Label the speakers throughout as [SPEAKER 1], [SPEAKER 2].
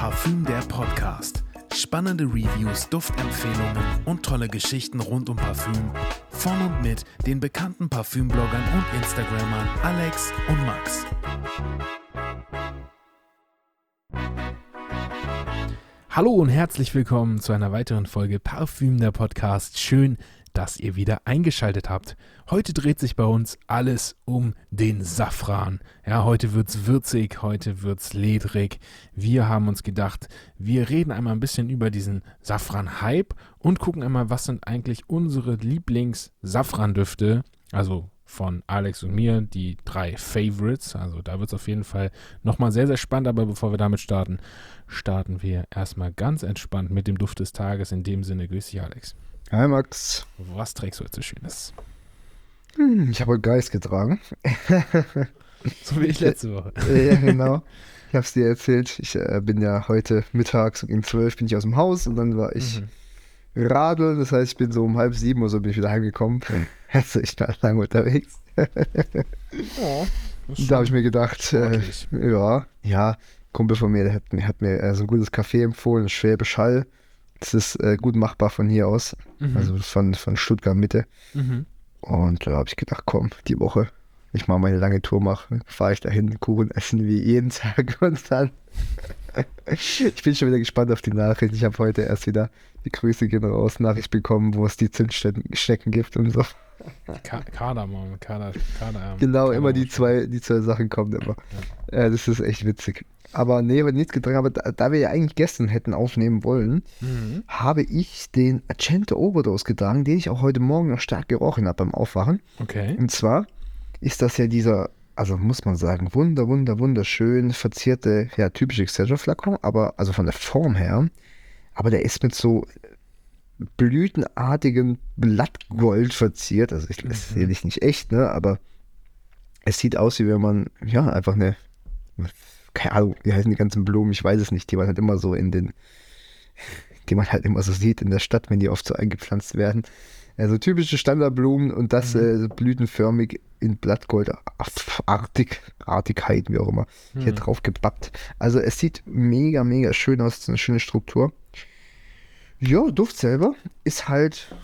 [SPEAKER 1] Parfüm der Podcast. Spannende Reviews, Duftempfehlungen und tolle Geschichten rund um Parfüm. Von und mit den bekannten Parfümbloggern und Instagrammern Alex und Max. Hallo und herzlich willkommen zu einer weiteren Folge Parfüm der Podcast. Schön, dass ihr wieder eingeschaltet habt. Heute dreht sich bei uns alles um den Safran. Ja, heute wird's würzig, heute wird's ledrig. Wir haben uns gedacht, wir reden einmal ein bisschen über diesen Safran-Hype und gucken einmal, was sind eigentlich unsere Lieblings-Safran-Düfte, also von Alex und mir, die drei Favorites. Also da wird es auf jeden Fall nochmal sehr, sehr spannend. Aber bevor wir damit starten, starten wir erstmal ganz entspannt mit dem Duft des Tages. In dem Sinne, grüß dich, Alex.
[SPEAKER 2] Hi Max.
[SPEAKER 1] Was trägst du heute so Schönes?
[SPEAKER 2] Hm, ich habe heute Geist getragen.
[SPEAKER 1] so wie ich letzte Woche.
[SPEAKER 2] ja, genau. Ich habe es dir erzählt. Ich äh, bin ja heute mittags um 12 bin ich aus dem Haus und dann war ich mhm. radeln. Das heißt, ich bin so um halb sieben oder so bin ich wieder heimgekommen. Also ich war lange unterwegs. oh, da habe ich mir gedacht, äh, ja, ja, Kumpel von mir, der hat, hat mir äh, so ein gutes Café empfohlen, Schwäbisch Hall. Das ist äh, gut machbar von hier aus. Mhm. Also von, von Stuttgart Mitte. Mhm. Und da habe ich gedacht, komm, die Woche, ich mal meine lange Tour mache, fahre ich dahin, Kuchen essen wie jeden Tag und dann. ich bin schon wieder gespannt auf die Nachricht. Ich habe heute erst wieder die Grüße gehen raus Nachricht bekommen, wo es die Zündstecken gibt und so.
[SPEAKER 1] Kardamom, Kader, Kader,
[SPEAKER 2] Genau, Kader immer die zwei, die zwei Sachen kommen immer. Ja. Äh, das ist echt witzig. Aber nee, aber nichts getragen. Aber da, da, wir ja eigentlich gestern hätten aufnehmen wollen, mhm. habe ich den Accento Overdose getragen, den ich auch heute Morgen noch stark gerochen habe beim Aufwachen.
[SPEAKER 1] Okay.
[SPEAKER 2] Und zwar ist das ja dieser, also muss man sagen, wunder, wunder, wunderschön verzierte, ja, typische Excelsior-Flakon, aber also von der Form her. Aber der ist mit so blütenartigem Blattgold verziert. Also ich, das mhm. sehe ich nicht echt, ne? Aber es sieht aus, wie wenn man, ja, einfach eine keine Ahnung, wie heißen die ganzen Blumen, ich weiß es nicht, die man halt immer so in den, die man halt immer so sieht in der Stadt, wenn die oft so eingepflanzt werden. Also typische Standardblumen und das mhm. äh, blütenförmig in Blattgold artig, Artigkeit, wie auch immer, mhm. hier drauf gebappt. Also es sieht mega, mega schön aus, eine schöne Struktur. Ja, Duft selber ist halt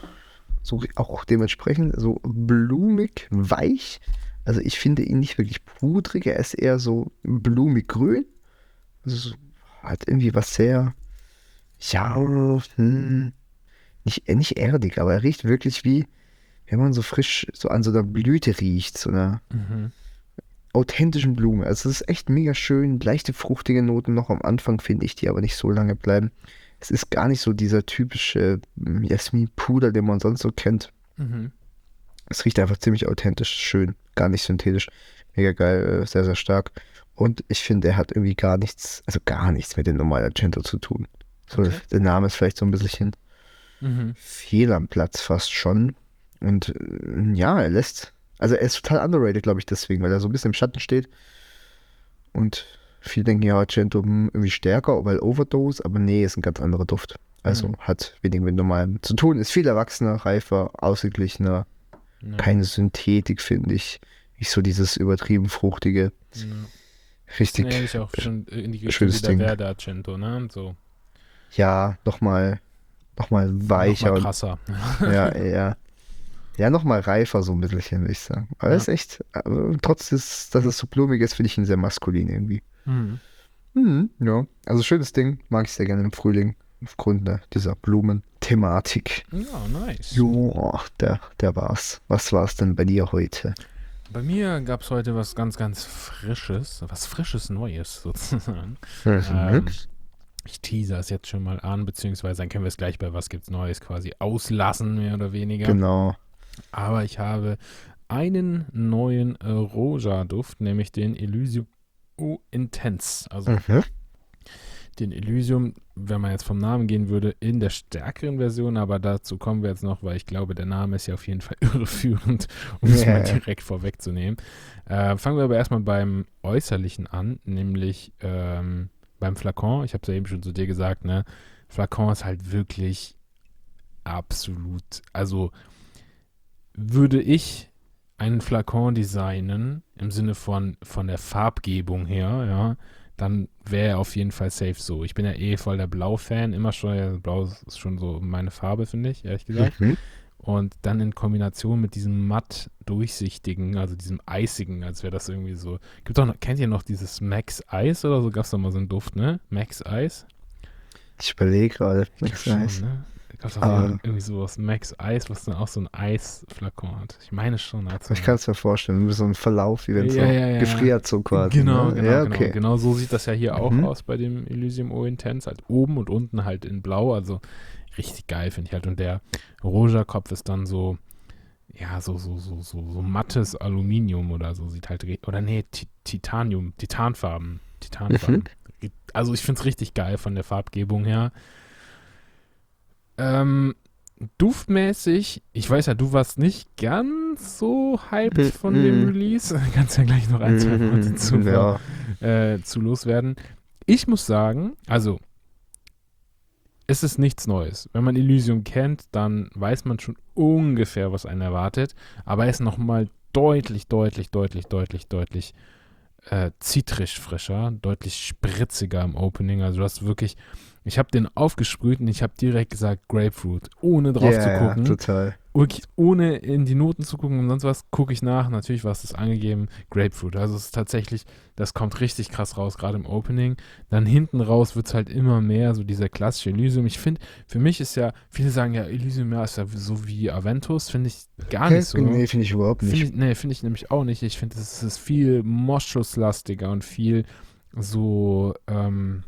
[SPEAKER 2] so auch dementsprechend so blumig, weich, also ich finde ihn nicht wirklich pudrig, er ist eher so blumig grün. Also hat irgendwie was sehr, ja, hm, nicht, nicht erdig, aber er riecht wirklich wie, wenn man so frisch so an so einer Blüte riecht, so einer mhm. authentischen Blume. Also es ist echt mega schön, leichte fruchtige Noten noch am Anfang, finde ich, die aber nicht so lange bleiben. Es ist gar nicht so dieser typische Jasmin-Puder, den man sonst so kennt. Mhm. Es riecht einfach ziemlich authentisch, schön, gar nicht synthetisch. Mega geil, äh, sehr, sehr stark. Und ich finde, er hat irgendwie gar nichts, also gar nichts mit dem normalen Argento zu tun. So, okay. Der Name ist vielleicht so ein bisschen mhm. fehl am Platz fast schon. Und äh, ja, er lässt, also er ist total underrated, glaube ich, deswegen, weil er so ein bisschen im Schatten steht. Und viele denken ja, Argento hm, irgendwie stärker, weil Overdose, aber nee, ist ein ganz anderer Duft. Also mhm. hat weniger mit normalem zu tun, ist viel erwachsener, reifer, ausgeglichener, ja. Keine Synthetik, finde ich. Nicht so dieses übertrieben fruchtige. Ja. Richtig.
[SPEAKER 1] Ja, ich auch schon in die Richtung wie der Argento, ne? So.
[SPEAKER 2] Ja, nochmal noch mal weicher.
[SPEAKER 1] Noch mal krasser.
[SPEAKER 2] Und, ja, ja. Ja, nochmal reifer, so ein bisschen, würde ich sagen. Aber ja. ist echt, also, trotz des, dass es so blumig ist, finde ich ihn sehr maskulin irgendwie. Mhm. Mhm, ja, also schönes Ding, mag ich sehr gerne im Frühling aufgrund dieser Blumenthematik.
[SPEAKER 1] Ja, nice.
[SPEAKER 2] Jo, der, der war's. Was war's denn bei dir heute?
[SPEAKER 1] Bei mir gab es heute was ganz, ganz Frisches, was Frisches Neues sozusagen. ähm, ich teaser es jetzt schon mal an, beziehungsweise dann können wir es gleich bei Was gibt's Neues quasi auslassen, mehr oder weniger.
[SPEAKER 2] Genau.
[SPEAKER 1] Aber ich habe einen neuen äh, Roja-Duft, nämlich den Elysium Intense. Also mhm den Elysium, wenn man jetzt vom Namen gehen würde, in der stärkeren Version, aber dazu kommen wir jetzt noch, weil ich glaube, der Name ist ja auf jeden Fall irreführend, um es yeah. mal direkt vorwegzunehmen. Äh, fangen wir aber erstmal beim Äußerlichen an, nämlich ähm, beim Flakon. Ich habe es ja eben schon zu dir gesagt, ne? Flakon ist halt wirklich absolut, also würde ich einen Flakon designen, im Sinne von, von der Farbgebung her, ja, dann wäre er auf jeden Fall safe so. Ich bin ja eh voll der Blau-Fan, immer schon. Ja, Blau ist schon so meine Farbe, finde ich, ehrlich gesagt.
[SPEAKER 2] Mhm.
[SPEAKER 1] Und dann in Kombination mit diesem matt durchsichtigen, also diesem eisigen, als wäre das irgendwie so. Gibt doch noch, kennt ihr noch dieses Max Eis oder so? Gab es doch mal so einen Duft, ne? Max Eis?
[SPEAKER 2] Ich überlege gerade. Max Eis.
[SPEAKER 1] ne? Da gab es
[SPEAKER 2] Ah.
[SPEAKER 1] irgendwie sowas Max Eis, was dann auch so ein Eisflakon hat. Ich meine schon.
[SPEAKER 2] Ich kann es mir vorstellen, so ein Verlauf, wie wenn es
[SPEAKER 1] Ja,
[SPEAKER 2] so
[SPEAKER 1] ja, ja.
[SPEAKER 2] gefriert so quasi.
[SPEAKER 1] Genau,
[SPEAKER 2] ne?
[SPEAKER 1] genau,
[SPEAKER 2] ja,
[SPEAKER 1] genau.
[SPEAKER 2] okay.
[SPEAKER 1] Genau so sieht das ja hier auch
[SPEAKER 2] Mhm.
[SPEAKER 1] aus bei dem Elysium O Intense. Halt oben und unten halt in Blau. Also richtig geil, finde ich halt. Und der Roja-Kopf ist dann so, ja, so, so, so, so, so mattes Aluminium oder so. Sieht halt, oder nee, Ti- Titanium, Titanfarben. Titanfarben.
[SPEAKER 2] Mhm.
[SPEAKER 1] Also ich finde es richtig geil von der Farbgebung her. Ähm, duftmäßig, ich weiß ja, du warst nicht ganz so hyped von dem
[SPEAKER 2] Mhm.
[SPEAKER 1] Release. Kannst ja gleich noch ein, zwei Worte
[SPEAKER 2] Mhm,
[SPEAKER 1] zu,
[SPEAKER 2] ja.
[SPEAKER 1] äh, zu loswerden. Ich muss sagen, also es ist nichts Neues. Wenn man Elysium kennt, dann weiß man schon ungefähr, was einen erwartet. Aber er ist nochmal deutlich, deutlich, deutlich, deutlich, deutlich äh, zitrisch frischer, deutlich spritziger im Opening. Also du hast wirklich, ich habe den aufgesprüht und ich habe direkt gesagt Grapefruit, ohne drauf
[SPEAKER 2] ja,
[SPEAKER 1] zu gucken.
[SPEAKER 2] total.
[SPEAKER 1] Ohne in die Noten zu gucken und sonst was, gucke ich nach. Natürlich war es das angegeben, Grapefruit. Also es ist tatsächlich, das kommt richtig krass raus, gerade im Opening. Dann hinten raus wird es halt immer mehr, so dieser klassische Elysium. Ich finde, für mich ist ja, viele sagen ja, Elysium ja, ist ja so wie Aventus, finde ich gar nicht so.
[SPEAKER 2] Nee, finde ich überhaupt nicht.
[SPEAKER 1] Finde ich, nee, finde ich nämlich auch nicht. Ich finde, es ist viel Moschuslastiger und viel so ähm,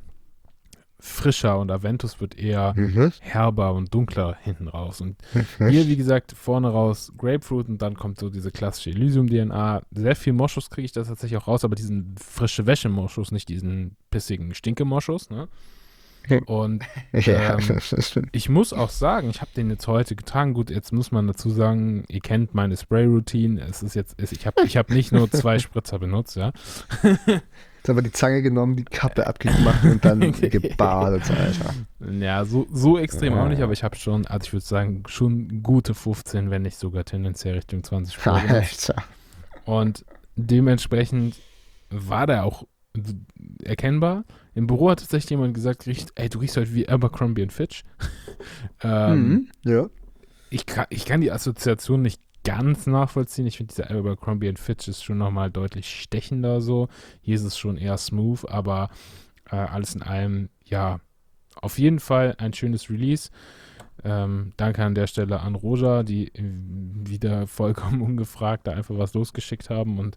[SPEAKER 1] frischer und Aventus wird eher
[SPEAKER 2] Mhm.
[SPEAKER 1] herber und dunkler hinten raus. Und
[SPEAKER 2] Mhm.
[SPEAKER 1] hier, wie gesagt, vorne raus Grapefruit und dann kommt so diese klassische Elysium-DNA. Sehr viel Moschus kriege ich da tatsächlich auch raus, aber diesen frische Wäsche-Moschus, nicht diesen pissigen Stinke-Moschus. Ne? Und
[SPEAKER 2] ja,
[SPEAKER 1] ähm,
[SPEAKER 2] das stimmt.
[SPEAKER 1] ich muss auch sagen, ich habe den jetzt heute getragen. Gut, jetzt muss man dazu sagen, ihr kennt meine Spray-Routine. Es ist jetzt, es- ich habe ich hab nicht nur zwei Spritzer benutzt, ja.
[SPEAKER 2] Haben wir die Zange genommen, die Kappe abgemacht und dann gebadet, Alter.
[SPEAKER 1] Ja, so, so extrem
[SPEAKER 2] Ja.
[SPEAKER 1] auch nicht, aber ich habe schon, also ich würde sagen, schon gute 15, wenn nicht sogar tendenziell Richtung 20 Spray benutzt.
[SPEAKER 2] Alter.
[SPEAKER 1] Und dementsprechend war der auch erkennbar. Im Büro hat tatsächlich jemand gesagt, riecht, ey, du riechst halt wie Abercrombie und Fitch. ähm,
[SPEAKER 2] Mhm. Ja.
[SPEAKER 1] ich, kann, ich kann die Assoziation nicht ganz nachvollziehen. Ich finde, dieser Abercrombie Fitch ist schon nochmal deutlich stechender so. Hier ist es schon eher smooth, aber äh, alles in allem, ja, auf jeden Fall ein schönes Release. Ähm, danke an der Stelle an Roja, die äh, wieder vollkommen ungefragt da einfach was losgeschickt haben und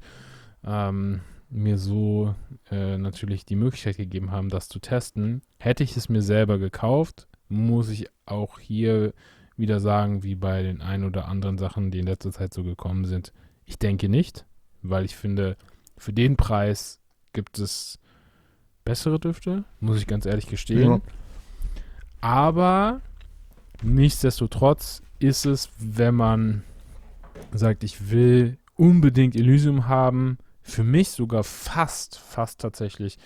[SPEAKER 1] ähm, mir so äh, natürlich die Möglichkeit gegeben haben, das zu testen. Hätte ich es mir selber gekauft, muss ich auch hier wieder sagen, wie bei den ein oder anderen Sachen, die in letzter Zeit so gekommen sind. Ich denke nicht, weil ich finde, für den Preis gibt es bessere Düfte, muss ich ganz ehrlich gestehen.
[SPEAKER 2] Ja.
[SPEAKER 1] Aber nichtsdestotrotz ist es, wenn man sagt, ich will unbedingt Elysium haben, für mich sogar fast, fast tatsächlich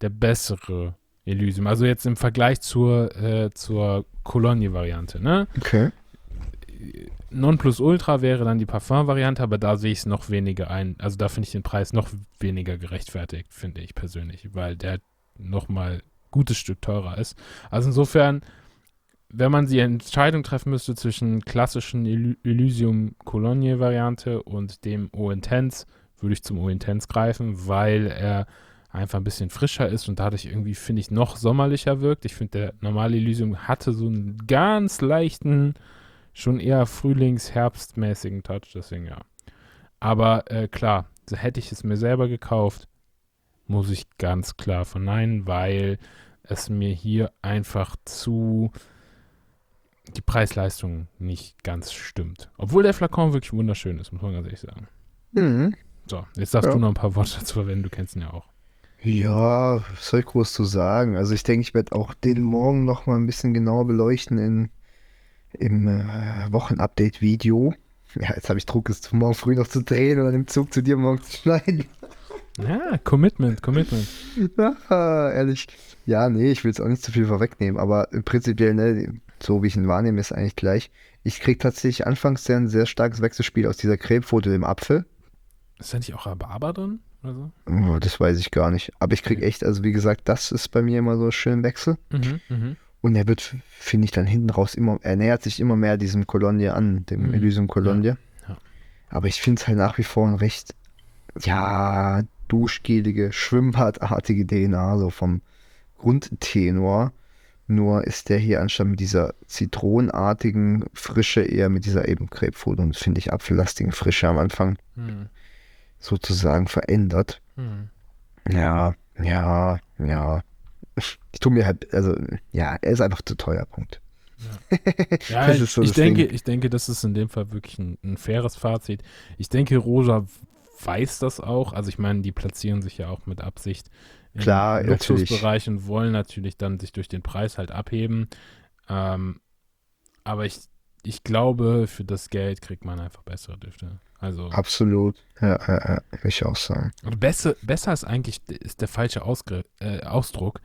[SPEAKER 1] der bessere Elysium. Also jetzt im Vergleich zur, äh, zur Cologne-Variante, ne?
[SPEAKER 2] Okay.
[SPEAKER 1] Nonplusultra wäre dann die Parfum-Variante, aber da sehe ich es noch weniger ein. Also da finde ich den Preis noch weniger gerechtfertigt, finde ich persönlich, weil der nochmal gutes Stück teurer ist. Also insofern, wenn man die Entscheidung treffen müsste zwischen klassischen Ely Elysium Cologne-Variante und dem O-Intense, würde ich zum O-Intense greifen, weil er einfach ein bisschen frischer ist und dadurch irgendwie, finde ich, noch sommerlicher wirkt. Ich finde, der normale Elysium hatte so einen ganz leichten schon eher frühlings-herbstmäßigen Touch, deswegen ja. Aber äh, klar, so hätte ich es mir selber gekauft, muss ich ganz klar verneinen, weil es mir hier einfach zu die Preis-Leistung nicht ganz stimmt. Obwohl der Flakon wirklich wunderschön ist, muss man ganz ehrlich sagen.
[SPEAKER 2] Mhm.
[SPEAKER 1] So, jetzt darfst
[SPEAKER 2] Ja.
[SPEAKER 1] du noch ein paar Worte dazu verwenden, du kennst ihn ja auch.
[SPEAKER 2] Ja, was soll ich groß zu sagen? Also ich denke, ich werde auch den morgen noch mal ein bisschen genauer beleuchten in, im äh, Wochenupdate-Video. Ja, jetzt habe ich Druck, es morgen früh noch zu drehen oder im Zug zu dir morgen zu schneiden.
[SPEAKER 1] Ja, Commitment, Commitment.
[SPEAKER 2] Ja, ehrlich. Ja, nee, ich will jetzt auch nicht zu viel vorwegnehmen, aber prinzipiell, ne, so wie ich ihn wahrnehme, ist eigentlich gleich. Ich krieg tatsächlich anfangs sehr ein sehr starkes Wechselspiel aus dieser Cremefoto im Apfel.
[SPEAKER 1] Ist da nicht auch Rhabarber drin? Oder so?
[SPEAKER 2] Oh, das weiß ich gar nicht. Aber ich kriege echt, also wie gesagt, das ist bei mir immer so schön im Wechsel.
[SPEAKER 1] Mhm, mhm.
[SPEAKER 2] Und er wird, finde ich, dann hinten raus immer, er nähert sich immer mehr diesem Cologne an, dem
[SPEAKER 1] Mhm.
[SPEAKER 2] Elysium Cologne.
[SPEAKER 1] Ja.
[SPEAKER 2] Aber ich finde es halt nach wie vor ein recht, ja, duschgelige, schwimmbadartige DNA, so vom Grundtenor. Nur ist der hier anstatt mit dieser zitronenartigen Frische eher mit dieser eben Grapefruit und finde ich apfellastigen Frische am Anfang
[SPEAKER 1] Mhm.
[SPEAKER 2] Sozusagen verändert.
[SPEAKER 1] Mhm.
[SPEAKER 2] Ja, ja, ja. Ich tue mir halt, also, ja, er ist einfach zu teuer, Punkt.
[SPEAKER 1] Ja,
[SPEAKER 2] ist so
[SPEAKER 1] ich, denke,
[SPEAKER 2] Ding.
[SPEAKER 1] ich denke, das ist in dem Fall wirklich ein, ein faires Fazit. Ich denke, Rosa weiß das auch. Also ich meine, die platzieren sich ja auch mit Absicht im
[SPEAKER 2] Klar,
[SPEAKER 1] Luxusbereich und wollen natürlich dann sich durch den Preis halt abheben. Ähm, aber ich, ich glaube, für das Geld kriegt man einfach bessere Düfte. Also
[SPEAKER 2] Absolut. Ja, ja, ja, will ich auch sagen.
[SPEAKER 1] und besser, besser ist eigentlich ist der falsche Ausgr äh, Ausdruck,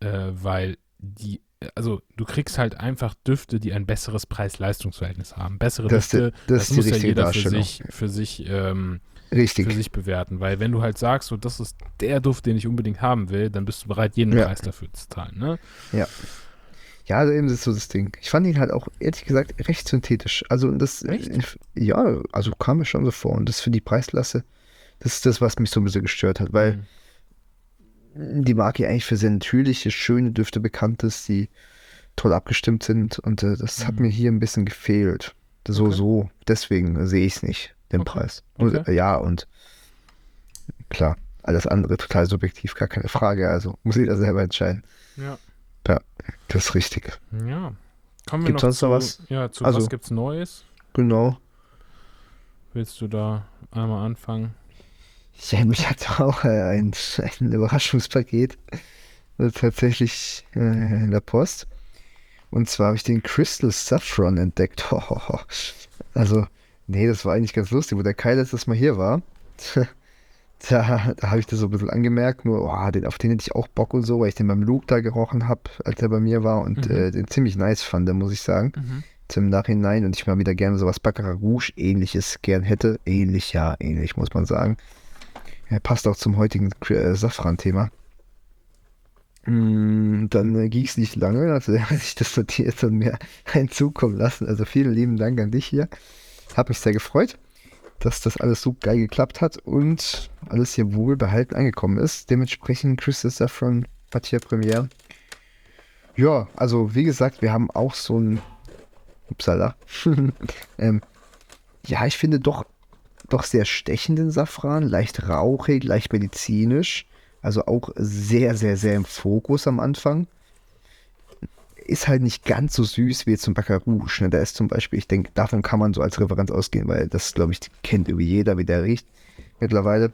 [SPEAKER 1] äh, weil die, also du kriegst halt einfach Düfte, die ein besseres Preis-Leistungs-Verhältnis haben. Bessere
[SPEAKER 2] Das ist die-
[SPEAKER 1] Düfte,
[SPEAKER 2] das
[SPEAKER 1] das, muss ja jeder für sich, für sich, ähm,
[SPEAKER 2] Richtig.
[SPEAKER 1] für sich bewerten. Weil wenn du halt sagst, so das ist der Duft, den ich unbedingt haben will, dann bist du bereit, jeden
[SPEAKER 2] Ja.
[SPEAKER 1] Preis dafür zu zahlen. Ne?
[SPEAKER 2] Ja, also eben ist so das Ding. Ich fand ihn halt auch, ehrlich gesagt, recht synthetisch. Also das,
[SPEAKER 1] Echt?
[SPEAKER 2] ja, also kam mir schon so vor. Und das für die Preisklasse, das ist das, was mich so ein bisschen gestört hat, weil
[SPEAKER 1] Mhm.
[SPEAKER 2] die Marke eigentlich für sehr natürliche, schöne Düfte bekannt ist, die toll abgestimmt sind. Und äh, das hat
[SPEAKER 1] Mhm.
[SPEAKER 2] mir hier ein bisschen gefehlt. So,
[SPEAKER 1] Okay.
[SPEAKER 2] so. Deswegen sehe ich es nicht, den
[SPEAKER 1] Okay.
[SPEAKER 2] Preis. Und,
[SPEAKER 1] Okay.
[SPEAKER 2] äh, ja, und klar, alles andere total subjektiv, gar keine Frage. Also muss jeder selber entscheiden.
[SPEAKER 1] Ja.
[SPEAKER 2] Das ist richtig.
[SPEAKER 1] Ja. Kommen wir
[SPEAKER 2] Gibt's
[SPEAKER 1] noch
[SPEAKER 2] sonst
[SPEAKER 1] zu,
[SPEAKER 2] noch was?
[SPEAKER 1] Ja, zu
[SPEAKER 2] Also-
[SPEAKER 1] was gibt's Neues?
[SPEAKER 2] Genau.
[SPEAKER 1] Willst du da einmal anfangen?
[SPEAKER 2] Ja, mich hat auch äh, ein, ein Überraschungspaket tatsächlich äh, in der Post. Und zwar habe ich den Crystal Saffron entdeckt. Also, nee, das war eigentlich ganz lustig, wo der Kai letztes Mal hier war. Da, da habe ich das so ein bisschen angemerkt, nur oh, den, auf den hätte ich auch Bock und so, weil ich den beim Luke da gerochen habe, als er bei mir war und
[SPEAKER 1] Mhm.
[SPEAKER 2] äh, den ziemlich nice fand, muss ich sagen. Zum Nachhinein und ich mal wieder gerne sowas Baccarat Rouge ähnliches gern hätte. Ähnlich, ja, ähnlich, muss man sagen. Er passt auch zum heutigen äh, Safran-Thema. Mm, Dann äh, ging es nicht lange, also er hat sich das notiert und mir einen zukommen lassen. Also vielen lieben Dank an dich hier. Hab mich sehr gefreut, dass das alles so geil geklappt hat und alles hier wohlbehalten angekommen ist. Dementsprechend Crystal Saffron hat hier Premiere. Ja, also wie gesagt, wir haben auch so ein Upsala. ähm, ja, ich finde doch, doch sehr stechenden Safran, leicht rauchig, leicht medizinisch. Also auch sehr, sehr, sehr im Fokus am Anfang. Ist halt nicht ganz so süß wie zum Baccarat Rouge. Ne? Da ist zum Beispiel, ich denke, davon kann man so als Referenz ausgehen, weil das, glaube ich, kennt irgendwie jeder, wie der riecht mittlerweile.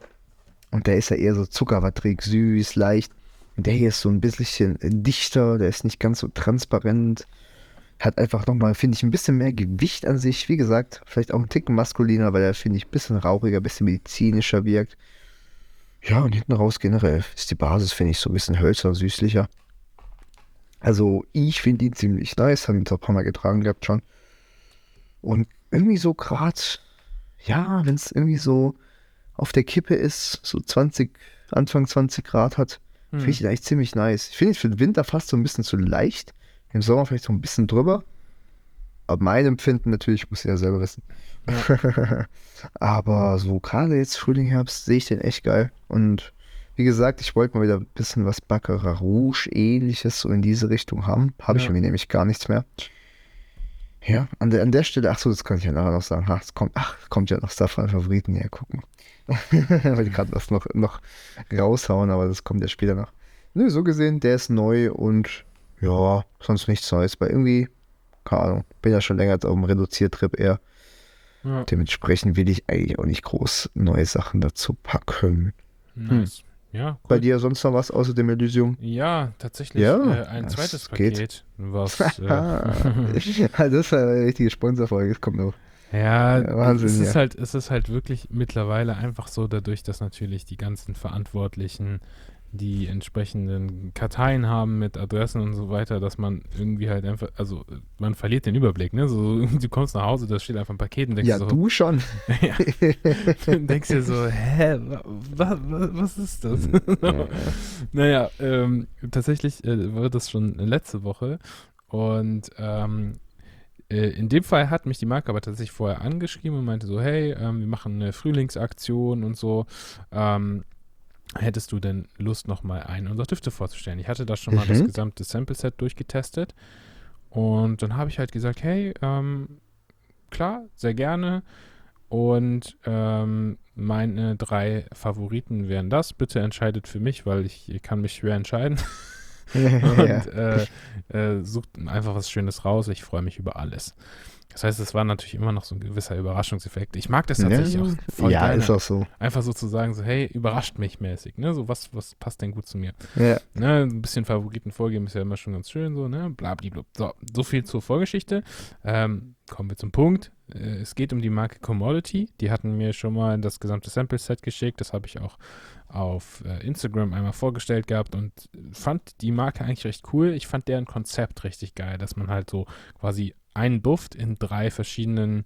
[SPEAKER 2] Und der ist ja eher so zuckerwatrig, süß, leicht. Und der hier ist so ein bisschen dichter, der ist nicht ganz so transparent. Hat einfach nochmal, finde ich, ein bisschen mehr Gewicht an sich. Wie gesagt, vielleicht auch ein Ticken maskuliner, weil er, finde ich, ein bisschen rauchiger, ein bisschen medizinischer wirkt. Ja, und hinten raus generell ist die Basis, finde ich, so ein bisschen hölzer, süßlicher. Also, ich finde ihn ziemlich nice, habe ihn zwar ein paar Mal getragen gehabt schon. Und irgendwie so gerade, ja, wenn es irgendwie so auf der Kippe ist, so 20, Anfang 20 Grad hat,
[SPEAKER 1] Hm.
[SPEAKER 2] finde ich ihn eigentlich ziemlich nice. Ich finde ihn für den Winter fast so ein bisschen zu leicht. Im Sommer vielleicht so ein bisschen drüber. Aber mein Empfinden natürlich, muss ich ja selber wissen. Aber so gerade jetzt Frühling, Herbst sehe ich den echt geil. Und wie gesagt, ich wollte mal wieder ein bisschen was Baccarat Rouge ähnliches so in diese Richtung haben. Habe ich
[SPEAKER 1] Ja.
[SPEAKER 2] irgendwie nämlich gar nichts mehr. Ja, an der, an der Stelle, ach so, das kann ich ja nachher noch sagen. Ach, es kommt, ach, kommt ja noch Safran Favoriten. Ja, guck mal. Die gerade was noch, noch raushauen, aber das kommt ja später noch. Nö, so gesehen, der ist neu und ja, sonst nichts Neues. Weil irgendwie, keine Ahnung, bin ja schon länger jetzt auf dem Reduziertrip eher.
[SPEAKER 1] Ja,
[SPEAKER 2] Dementsprechend will ich eigentlich auch nicht groß neue Sachen dazu packen.
[SPEAKER 1] nice. Ja,
[SPEAKER 2] Bei
[SPEAKER 1] cool.
[SPEAKER 2] dir sonst noch was außer dem Elysium?
[SPEAKER 1] Ja, tatsächlich
[SPEAKER 2] Ja,
[SPEAKER 1] äh, ein zweites
[SPEAKER 2] geht.
[SPEAKER 1] Paket, was äh,
[SPEAKER 2] das ist eine richtige Sponsorfolge, das kommt noch.
[SPEAKER 1] Ja,
[SPEAKER 2] Ja, Wahnsinn,
[SPEAKER 1] es ist
[SPEAKER 2] ja.
[SPEAKER 1] halt, es ist halt wirklich mittlerweile einfach so, dadurch, dass natürlich die ganzen Verantwortlichen die entsprechenden Karteien haben mit Adressen und so weiter, dass man irgendwie halt einfach, also man verliert den Überblick, ne? So, du kommst nach Hause, da steht einfach ein Paket und denkst
[SPEAKER 2] Ja,
[SPEAKER 1] so,
[SPEAKER 2] du schon.
[SPEAKER 1] ja. Du denkst dir so, hä, wa, wa, was ist das? naja, ähm, tatsächlich äh, war das schon letzte Woche und ähm, äh, in dem Fall hat mich die Marke aber tatsächlich vorher angeschrieben und meinte so, hey, ähm, wir machen eine Frühlingsaktion und so. Ähm, hättest du denn Lust, nochmal einen unserer Düfte vorzustellen? Ich hatte da schon mal
[SPEAKER 2] Mhm.
[SPEAKER 1] das gesamte Sample-Set durchgetestet und dann habe ich halt gesagt, hey, ähm, klar, sehr gerne. Und ähm, meine drei Favoriten wären das. Bitte entscheidet für mich, weil ich, kann mich schwer entscheiden.
[SPEAKER 2] ja.
[SPEAKER 1] Und äh, äh, sucht einfach was Schönes raus. Ich freue mich über alles. Das heißt, es war natürlich immer noch so ein gewisser Überraschungseffekt. Ich mag das tatsächlich
[SPEAKER 2] ja,
[SPEAKER 1] auch voll
[SPEAKER 2] ja
[SPEAKER 1] gerne.
[SPEAKER 2] ist auch so.
[SPEAKER 1] Einfach so zu sagen, so, hey, überrascht mich mäßig, ne? So, was, was passt denn gut zu mir?
[SPEAKER 2] Ja.
[SPEAKER 1] Ne? Ein bisschen Favoriten vorgeben ist ja immer schon ganz schön, so, ne? Blabliblub. So, so viel zur Vorgeschichte. Ähm, kommen wir zum Punkt. Äh, es geht um die Marke Commodity. Die hatten mir schon mal das gesamte Sample-Set geschickt. Das habe ich auch auf äh, Instagram einmal vorgestellt gehabt und fand die Marke eigentlich recht cool. Ich fand deren Konzept richtig geil, dass man halt so quasi einen Duft in drei verschiedenen,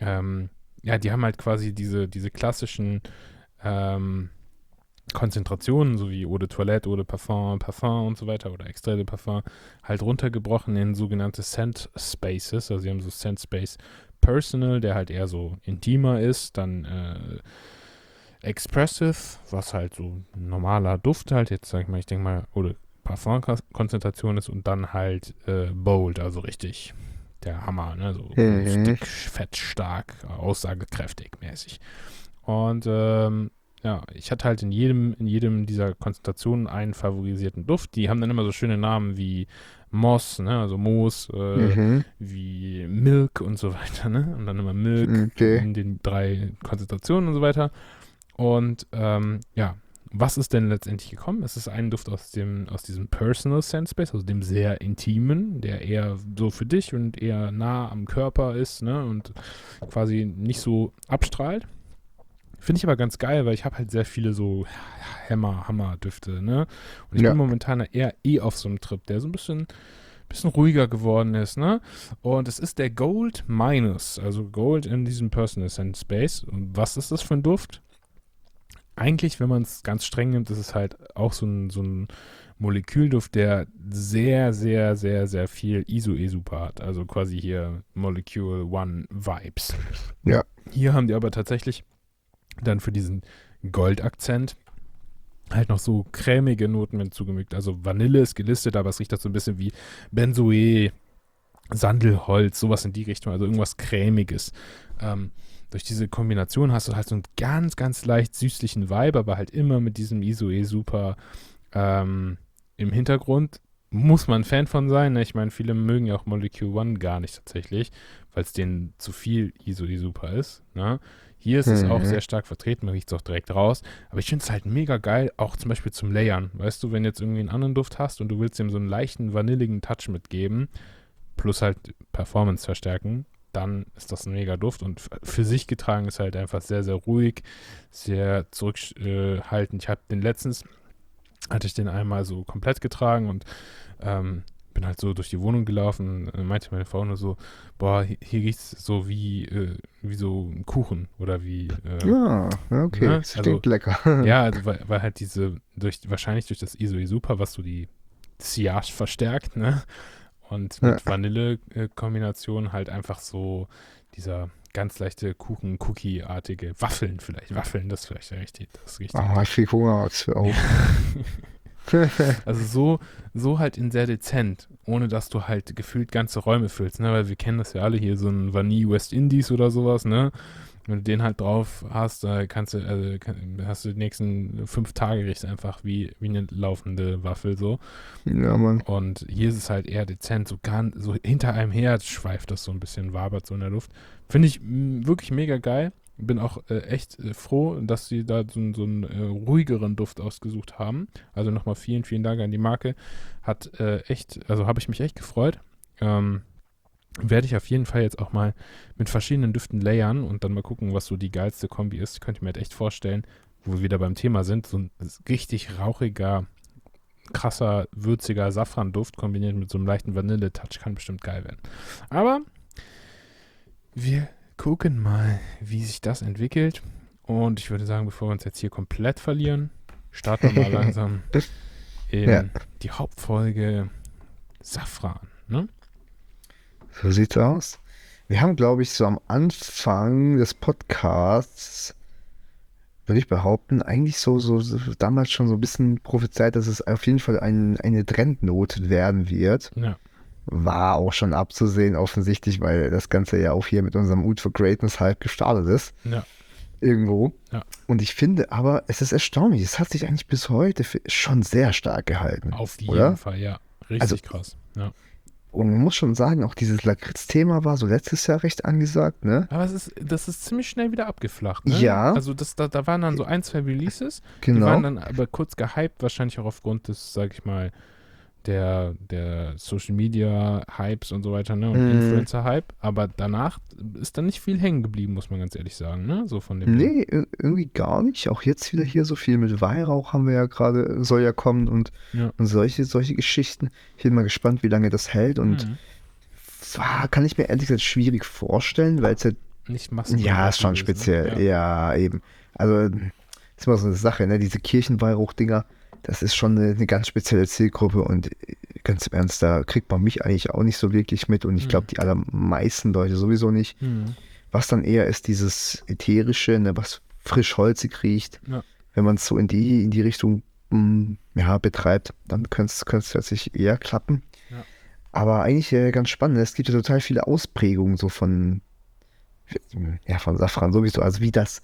[SPEAKER 1] ähm, ja, die haben halt quasi diese, diese klassischen ähm, Konzentrationen, so wie Eau de Toilette, Eau de Parfum, Parfum und so weiter oder Extrait de Parfum, halt runtergebrochen in sogenannte Scent Spaces. Also sie haben so Scent Space Personal, der halt eher so intimer ist, dann äh, Expressive, was halt so normaler Duft halt, jetzt sag ich mal, ich denke mal, oder Parfumkonzentration ist und dann halt äh, Bold, also richtig der Hammer, ne? So
[SPEAKER 2] Mhm.
[SPEAKER 1] dick, fett, stark, aussagekräftig mäßig. Und ähm, ja, ich hatte halt in jedem, in jedem dieser Konzentrationen einen favorisierten Duft. Die haben dann immer so schöne Namen wie Moss, ne, also Moos, äh,
[SPEAKER 2] Mhm.
[SPEAKER 1] wie Milk und so weiter, ne? Und dann immer Milk
[SPEAKER 2] Okay.
[SPEAKER 1] in den drei Konzentrationen und so weiter. Und ähm, ja, was ist denn letztendlich gekommen? Es ist ein Duft aus dem, aus diesem Personal Sense Space, also dem sehr intimen, der eher so für dich und eher nah am Körper ist, ne? Und quasi nicht so abstrahlt. Finde ich aber ganz geil, weil ich habe halt sehr viele so Hammer, Hammer-Düfte, ne? Und ich
[SPEAKER 2] Ja.
[SPEAKER 1] bin momentan eher eh auf so einem Trip, der so ein bisschen, bisschen ruhiger geworden ist, ne? Und es ist der Gold Minus, also Gold in diesem Personal Scent Space. Und was ist das für ein Duft? Eigentlich, wenn man es ganz streng nimmt, ist es halt auch so ein, so ein Molekülduft, der sehr, sehr, sehr, sehr viel Isoesuper hat. Also quasi hier Molecule One Vibes.
[SPEAKER 2] Ja.
[SPEAKER 1] Hier haben die aber tatsächlich dann für diesen Goldakzent halt noch so cremige Noten hinzugefügt. Also Vanille ist gelistet, aber es riecht halt so ein bisschen wie Benzoe, Sandelholz, sowas in die Richtung, also irgendwas cremiges. Ähm, durch diese Kombination hast du halt so einen ganz, ganz leicht süßlichen Vibe, aber halt immer mit diesem Isoe super ähm, im Hintergrund. Muss man Fan von sein. Ne? Ich meine, viele mögen ja auch Molecule One gar nicht tatsächlich, weil es denen zu viel Isoe super ist. Ne? Hier ist es
[SPEAKER 2] Mhm.
[SPEAKER 1] auch sehr stark vertreten, man riecht es auch direkt raus. Aber ich finde es halt mega geil, auch zum Beispiel zum Layern. Weißt du, wenn du jetzt irgendwie einen anderen Duft hast und du willst ihm so einen leichten vanilligen Touch mitgeben, plus halt Performance verstärken, dann ist das ein mega Duft und für sich getragen ist halt einfach sehr, sehr ruhig, sehr zurückhaltend. Ich habe den letztens, hatte ich den einmal so komplett getragen und ähm, bin halt so durch die Wohnung gelaufen und meinte meine Frau nur so, boah, hier, hier riecht es so wie, äh, wie so ein Kuchen oder wie, äh,
[SPEAKER 2] Ja, okay.
[SPEAKER 1] Ne?
[SPEAKER 2] Das
[SPEAKER 1] Also-
[SPEAKER 2] lecker.
[SPEAKER 1] ja, also weil, weil halt diese, durch, wahrscheinlich durch das Isoe Super, was so die Sillage verstärkt, ne? Und mit
[SPEAKER 2] Ja.
[SPEAKER 1] Vanille-Kombination halt einfach so dieser ganz leichte Kuchen-Cookie-artige Waffeln vielleicht. Waffeln, das ist vielleicht richtig, das richtige.
[SPEAKER 2] Oh, ich krieg Hunger auf.
[SPEAKER 1] Also so, so halt in sehr dezent, ohne dass du halt gefühlt ganze Räume füllst, ne? Weil wir kennen das ja alle hier, so ein Vanille West Indies oder sowas, ne? Wenn du den halt drauf hast, kannst du, also kann, hast du die nächsten fünf Tage riechst einfach wie, wie eine laufende Waffel so.
[SPEAKER 2] ja, Mann.
[SPEAKER 1] Und hier ist es halt eher dezent, so ganz, so hinter einem her schweift das so ein bisschen, wabert so in der Luft. Finde ich mh, wirklich mega geil. Bin auch äh, echt äh, froh, dass sie da so, so einen äh, ruhigeren Duft ausgesucht haben. Also nochmal vielen, vielen Dank an die Marke. Hat äh, echt, also habe ich mich echt gefreut. Ähm, werde ich auf jeden Fall jetzt auch mal mit verschiedenen Düften layern und dann mal gucken, was so die geilste Kombi ist. Könnt ihr mir halt echt vorstellen. wo wir wieder beim Thema sind, so ein richtig rauchiger, krasser, würziger Safran-Duft kombiniert mit so einem leichten Vanille-Touch kann bestimmt geil werden. Aber wir gucken mal, wie sich das entwickelt. Und ich würde sagen, bevor wir uns jetzt hier komplett verlieren, starten wir mal langsam in
[SPEAKER 2] Ja.
[SPEAKER 1] die Hauptfolge Safran. Ne?
[SPEAKER 2] So sieht's aus. Wir haben, glaube ich, so am Anfang des Podcasts, würde ich behaupten, eigentlich so, so, so damals schon so ein bisschen prophezeit, dass es auf jeden Fall ein, eine Trendnote werden wird.
[SPEAKER 1] Ja.
[SPEAKER 2] War auch schon abzusehen, offensichtlich, weil das Ganze ja auch hier mit unserem Ood for Greatness Hype gestartet ist.
[SPEAKER 1] Ja.
[SPEAKER 2] Irgendwo.
[SPEAKER 1] Ja.
[SPEAKER 2] Und ich finde aber, es ist erstaunlich, es hat sich eigentlich bis heute schon sehr stark gehalten.
[SPEAKER 1] Auf jeden
[SPEAKER 2] Oder?
[SPEAKER 1] Fall, ja. Richtig
[SPEAKER 2] Also-
[SPEAKER 1] krass. Ja.
[SPEAKER 2] Und man muss schon sagen, auch dieses Lakritz-Thema war so letztes Jahr recht angesagt, ne?
[SPEAKER 1] Aber es ist, das ist ziemlich schnell wieder abgeflacht. Ne?
[SPEAKER 2] Ja.
[SPEAKER 1] Also das, da, da waren dann so ein, zwei Releases. Die
[SPEAKER 2] Genau.
[SPEAKER 1] waren dann aber kurz gehypt, wahrscheinlich auch aufgrund des, sag ich mal, der, der Social Media Hypes und so weiter, ne? Und
[SPEAKER 2] Mhm.
[SPEAKER 1] Influencer Hype. Aber danach ist dann nicht viel hängen geblieben, muss man ganz ehrlich sagen, ne? So von dem.
[SPEAKER 2] Nee, ir- irgendwie gar nicht. Auch jetzt wieder hier so viel mit Weihrauch haben wir ja gerade, soll ja kommen und,
[SPEAKER 1] Ja.
[SPEAKER 2] und solche, solche Geschichten. Ich bin mal gespannt, wie lange das hält und
[SPEAKER 1] Mhm.
[SPEAKER 2] ah, kann ich mir ehrlich gesagt schwierig vorstellen, weil es ja,
[SPEAKER 1] Nicht Massen.
[SPEAKER 2] ja, ist schon speziell.
[SPEAKER 1] Ne? Ja.
[SPEAKER 2] Ja. eben. Also, ist immer so eine Sache, ne? Diese Kirchenweihrauch-Dinger, das ist schon eine, eine ganz spezielle Zielgruppe und äh, ganz im Ernst, da kriegt man mich eigentlich auch nicht so wirklich mit und ich
[SPEAKER 1] Mhm.
[SPEAKER 2] glaube, die allermeisten Leute sowieso nicht.
[SPEAKER 1] Mhm.
[SPEAKER 2] Was dann eher ist dieses ätherische, ne, was frisch holzig riecht.
[SPEAKER 1] Ja.
[SPEAKER 2] Wenn man es so in die, in die Richtung mm, ja, betreibt, dann könnte es tatsächlich eher klappen.
[SPEAKER 1] Ja.
[SPEAKER 2] Aber eigentlich äh, ganz spannend. Es gibt ja total viele Ausprägungen so von, ja, von Safran sowieso. Also wie das,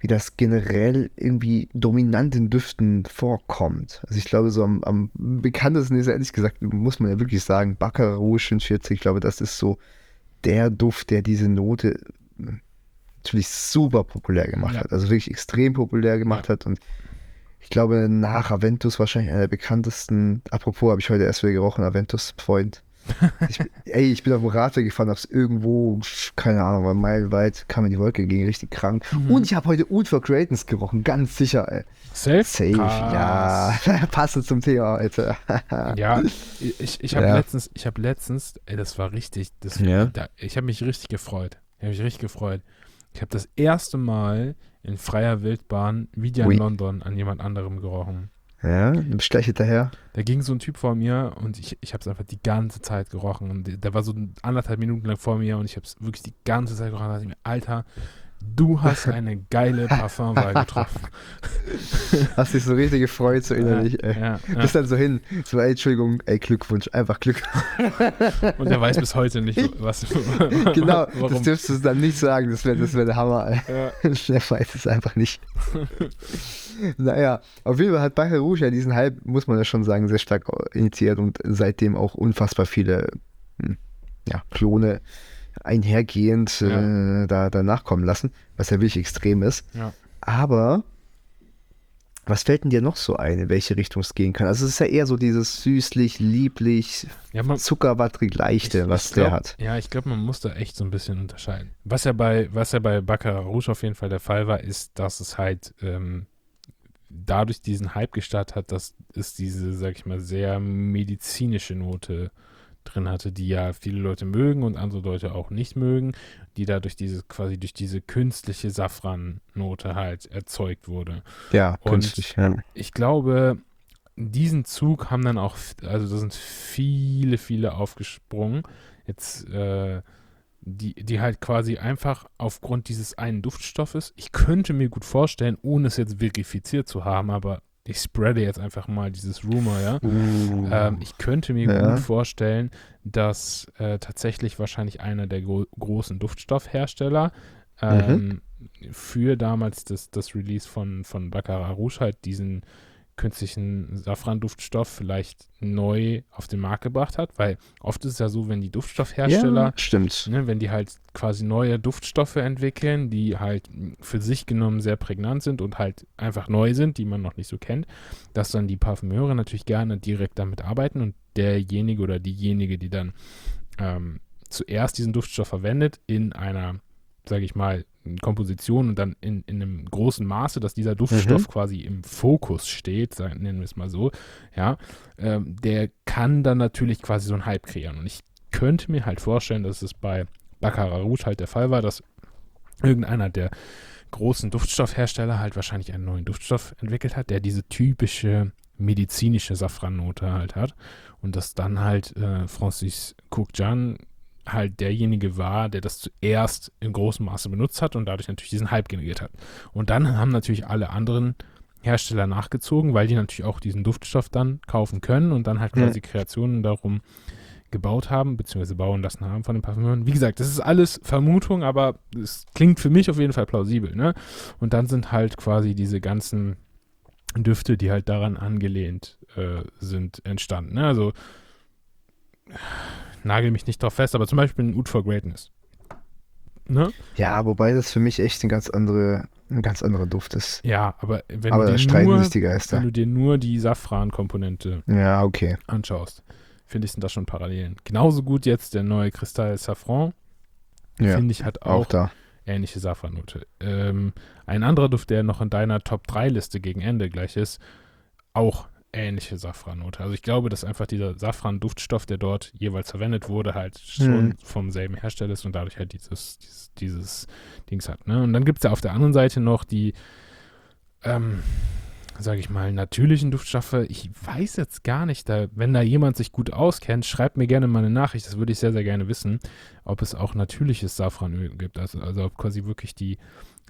[SPEAKER 2] wie das generell irgendwie dominant in Düften vorkommt. Also ich glaube, so am, am bekanntesten ist ehrlich gesagt, muss man ja wirklich sagen, Baccarat Rouge 45. Ich glaube, das ist so der Duft, der diese Note mh, natürlich super populär gemacht
[SPEAKER 1] Ja.
[SPEAKER 2] hat. Also wirklich extrem populär gemacht hat. Und ich glaube, nach Aventus wahrscheinlich einer der bekanntesten. Apropos, habe ich heute erst wieder gerochen, Aventus Freund. Ich, bin- ey, ich bin auf dem Radweg gefahren, hab's irgendwo, keine Ahnung, war meilenweit, kam in die Wolke, ging richtig krank.
[SPEAKER 1] Mhm.
[SPEAKER 2] Und ich habe heute Ultra Greatness gerochen, ganz sicher, ey.
[SPEAKER 1] Safe?
[SPEAKER 2] Safe, ja. Passend zum Thema, Alter.
[SPEAKER 1] Ja, ich, ich habe
[SPEAKER 2] Ja.
[SPEAKER 1] letztens, ich habe letztens, ey, das war richtig, das,
[SPEAKER 2] Ja.
[SPEAKER 1] da, ich habe mich richtig gefreut. Ich habe mich richtig gefreut. Ich habe das erste Mal in freier Wildbahn wieder
[SPEAKER 2] Ui.
[SPEAKER 1] in London an jemand anderem gerochen.
[SPEAKER 2] Ja, du bist gleich hinterher.
[SPEAKER 1] Da ging so ein Typ vor mir und ich, ich habe es einfach die ganze Zeit gerochen. Und der war so anderthalb Minuten lang vor mir und ich habe es wirklich die ganze Zeit gerochen. Da dachte ich mir, Alter, du hast eine geile Parfumwahl getroffen.
[SPEAKER 2] Hast dich so richtig gefreut, so innerlich, ey.
[SPEAKER 1] ja, ja.
[SPEAKER 2] Bist dann so hin, so, ey, Entschuldigung, ey, Glückwunsch, einfach Glück.
[SPEAKER 1] Und er weiß bis heute nicht, was.
[SPEAKER 2] genau, das
[SPEAKER 1] warum.
[SPEAKER 2] dürfst du dann nicht sagen, das wäre das wär der Hammer, ey.
[SPEAKER 1] Ja.
[SPEAKER 2] Der weiß es einfach nicht. Naja, auf jeden Fall hat Baccarat Rouge ja diesen Hype, muss man ja schon sagen, sehr stark initiiert und seitdem auch unfassbar viele hm, ja, Klone einhergehend äh, da, da nachkommen lassen, was ja wirklich extrem ist.
[SPEAKER 1] Ja.
[SPEAKER 2] Aber was fällt denn dir noch so ein, in welche Richtung es gehen kann? Also es ist ja eher so dieses süßlich, lieblich,
[SPEAKER 1] Ja, man,
[SPEAKER 2] zuckerwattrig leichte,
[SPEAKER 1] Ich-
[SPEAKER 2] was
[SPEAKER 1] ich glaub,
[SPEAKER 2] der hat.
[SPEAKER 1] Ja, ich glaube, man muss da echt so ein bisschen unterscheiden. Was ja bei, was ja bei Baccarat Rouge auf jeden Fall der Fall war, ist, dass es halt ähm, dadurch diesen Hype gestartet hat, dass es diese, sag ich mal, sehr medizinische Note drin hatte, die ja viele Leute mögen und andere Leute auch nicht mögen, die dadurch diese, quasi durch diese künstliche Safran-Note halt erzeugt wurde
[SPEAKER 2] Ja,
[SPEAKER 1] Und-
[SPEAKER 2] künstlich. Ja.
[SPEAKER 1] ich glaube, diesen Zug haben dann auch, also da sind viele, viele aufgesprungen. Jetzt, äh, die, die halt quasi einfach aufgrund dieses einen Duftstoffes, ich könnte mir gut vorstellen, ohne es jetzt verifiziert zu haben, aber ich spreade jetzt einfach mal dieses Rumor, ja. Ähm, ich könnte mir
[SPEAKER 2] Ja.
[SPEAKER 1] gut vorstellen, dass äh, tatsächlich wahrscheinlich einer der gro großen Duftstoffhersteller ähm, für damals das, das Release von, von Baccarat Rouge halt diesen künstlichen Safran-Duftstoff vielleicht neu auf den Markt gebracht hat, weil oft ist es ja so, wenn die Duftstoffhersteller
[SPEAKER 2] ja, stimmt.
[SPEAKER 1] Ne, wenn die halt quasi neue Duftstoffe entwickeln, die halt für sich genommen sehr prägnant sind und halt einfach neu sind, die man noch nicht so kennt, dass dann die Parfümeure natürlich gerne direkt damit arbeiten und derjenige oder diejenige, die dann ähm, zuerst diesen Duftstoff verwendet, in einer sage ich mal, Komposition und dann in, in einem großen Maße, dass dieser Duftstoff mhm. quasi im Fokus steht, sagen, nennen wir es mal so, ja, ähm, der kann dann natürlich quasi so einen Hype kreieren. Und ich könnte mir halt vorstellen, dass es bei Baccarat Rouge halt der Fall war, dass irgendeiner der großen Duftstoffhersteller halt wahrscheinlich einen neuen Duftstoff entwickelt hat, der diese typische medizinische Safrannote halt hat und dass dann halt äh, Francis Cookjan halt derjenige war, der das zuerst in großem Maße benutzt hat und dadurch natürlich diesen Hype generiert hat. Und dann haben natürlich alle anderen Hersteller nachgezogen, weil die natürlich auch diesen Duftstoff dann kaufen können und dann halt quasi ja. Kreationen darum gebaut haben, beziehungsweise bauen lassen haben von den Parfümeuren. Wie gesagt, das ist alles Vermutung, aber es klingt für mich auf jeden Fall plausibel, ne? Und dann sind halt quasi diese ganzen Düfte, die halt daran angelehnt äh, sind, entstanden. Ne? Also nagel mich nicht drauf fest, aber zum Beispiel ein Oud for Greatness.
[SPEAKER 2] Ne? Ja, wobei das für mich echt ein ganz andere, ein ganz anderer Duft ist.
[SPEAKER 1] Ja, aber wenn
[SPEAKER 2] aber
[SPEAKER 1] du
[SPEAKER 2] dir
[SPEAKER 1] nur,
[SPEAKER 2] wenn
[SPEAKER 1] du dir nur die Safran-Komponente
[SPEAKER 2] ja, okay.
[SPEAKER 1] anschaust, finde ich, sind das schon Parallelen. Genauso gut jetzt der neue Kristall Safran,
[SPEAKER 2] ja,
[SPEAKER 1] finde ich, hat auch,
[SPEAKER 2] auch da.
[SPEAKER 1] ähnliche Safrannote. Ähm, ein anderer Duft, der noch in deiner Top-3-Liste gegen Ende gleich ist, auch ähnliche Safrannote. Also ich glaube, dass einfach dieser Safran-Duftstoff, der dort jeweils verwendet wurde, halt schon mhm. vom selben Hersteller ist und dadurch halt dieses, dieses, dieses Dings hat. Ne? Und dann gibt es ja auf der anderen Seite noch die, ähm, sage ich mal, natürlichen Duftstoffe. Ich weiß jetzt gar nicht, da, wenn da jemand sich gut auskennt, schreibt mir gerne mal eine Nachricht, das würde ich sehr, sehr gerne wissen, ob es auch natürliches Safranöl gibt. Also, also ob quasi wirklich die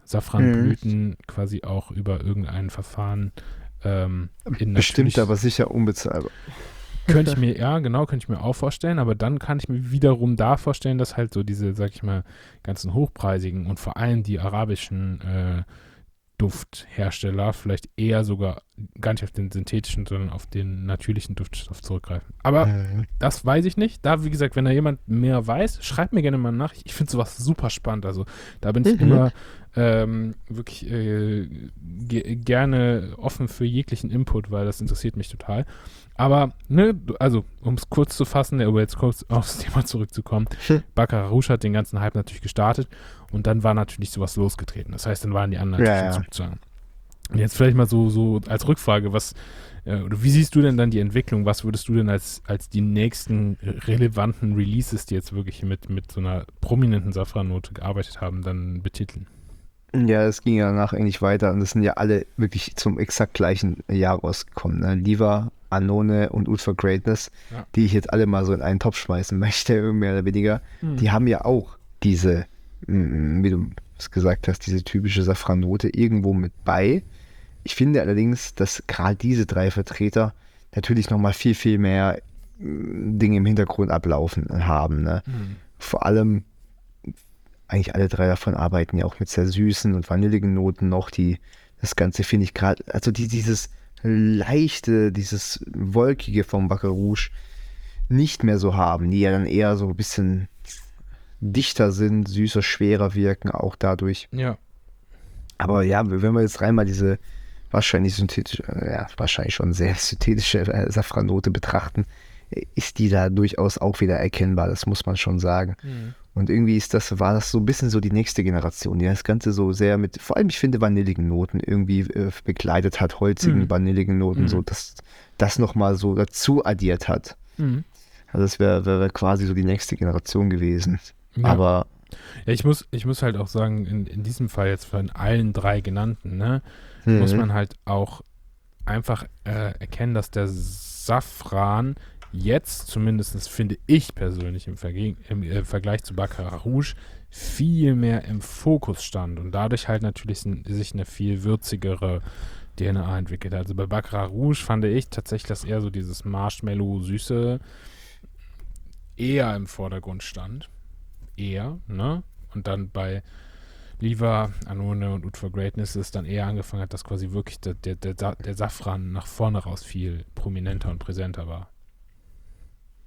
[SPEAKER 1] Safranblüten mhm. quasi auch über irgendein Verfahren ähm,
[SPEAKER 2] Bestimmt, aber sicher unbezahlbar.
[SPEAKER 1] Könnte ich mir, ja, genau, könnte ich mir auch vorstellen, aber dann kann ich mir wiederum da vorstellen, dass halt so diese, sag ich mal, ganzen hochpreisigen und vor allem die arabischen äh, Dufthersteller vielleicht eher sogar gar nicht auf den synthetischen, sondern auf den natürlichen Duftstoff zurückgreifen. Aber mhm. das weiß ich nicht. Da, wie gesagt, wenn da jemand mehr weiß, schreibt mir gerne mal nach. Ich finde sowas super spannend. Also da bin ich mhm. immer ähm, wirklich äh, ge gerne offen für jeglichen Input, weil das interessiert mich total. Aber, ne, also, um es kurz zu fassen, aber jetzt kurz aufs Thema zurückzukommen, hm. Baccarat Rouge hat den ganzen Hype natürlich gestartet und dann war natürlich sowas losgetreten. Das heißt, dann waren die anderen
[SPEAKER 2] ja, ja.
[SPEAKER 1] Und jetzt vielleicht mal so, so als Rückfrage, was, äh, oder wie siehst du denn dann die Entwicklung? Was würdest du denn als, als die nächsten relevanten Releases, die jetzt wirklich mit, mit so einer prominenten Safrannote gearbeitet haben, dann betiteln?
[SPEAKER 2] Ja, es ging ja danach eigentlich weiter und es sind ja alle wirklich zum exakt gleichen Jahr rausgekommen. Ne? Liva, Anone und for Greatness, ja. die ich jetzt alle mal so in einen Topf schmeißen möchte, mehr oder weniger. Mhm. Die haben ja auch diese, wie du es gesagt hast, diese typische Safranote irgendwo mit bei. Ich finde allerdings, dass gerade diese drei Vertreter natürlich nochmal viel, viel mehr Dinge im Hintergrund ablaufen haben. Ne? Mhm. Vor allem eigentlich alle drei davon arbeiten ja auch mit sehr süßen und vanilligen Noten noch, die das Ganze finde ich gerade, also die, dieses leichte, dieses wolkige vom Baccarat Rouge nicht mehr so haben, die ja dann eher so ein bisschen dichter sind, süßer, schwerer wirken, auch dadurch.
[SPEAKER 1] Ja.
[SPEAKER 2] Aber ja, wenn wir jetzt rein mal diese wahrscheinlich synthetische, ja, wahrscheinlich schon sehr synthetische äh, Safranote betrachten, ist die da durchaus auch wieder erkennbar, das muss man schon sagen. Mhm. Und irgendwie ist das, war das so ein bisschen so die nächste Generation, die das Ganze so sehr mit, vor allem ich finde, vanilligen Noten irgendwie äh, begleitet hat, holzigen, mhm. vanilligen Noten, mhm. so dass das nochmal so dazu addiert hat. Mhm. Also das wäre wär quasi so die nächste Generation gewesen. Ja. Aber.
[SPEAKER 1] Ja, ich muss, ich muss halt auch sagen, in, in diesem Fall jetzt von allen drei genannten, ne, muss mhm. man halt auch einfach äh, erkennen, dass der Safran jetzt zumindest finde ich persönlich im, Verge im äh, Vergleich zu Baccarat Rouge viel mehr im Fokus stand und dadurch halt natürlich sich eine viel würzigere DNA entwickelt. Also bei Baccarat Rouge fand ich tatsächlich, dass eher so dieses Marshmallow-Süße eher im Vordergrund stand. Eher, ne? Und dann bei Liva, Anone und Ut for Greatness ist dann eher angefangen hat, dass quasi wirklich der, der, der, der Safran nach vorne raus viel prominenter und präsenter war.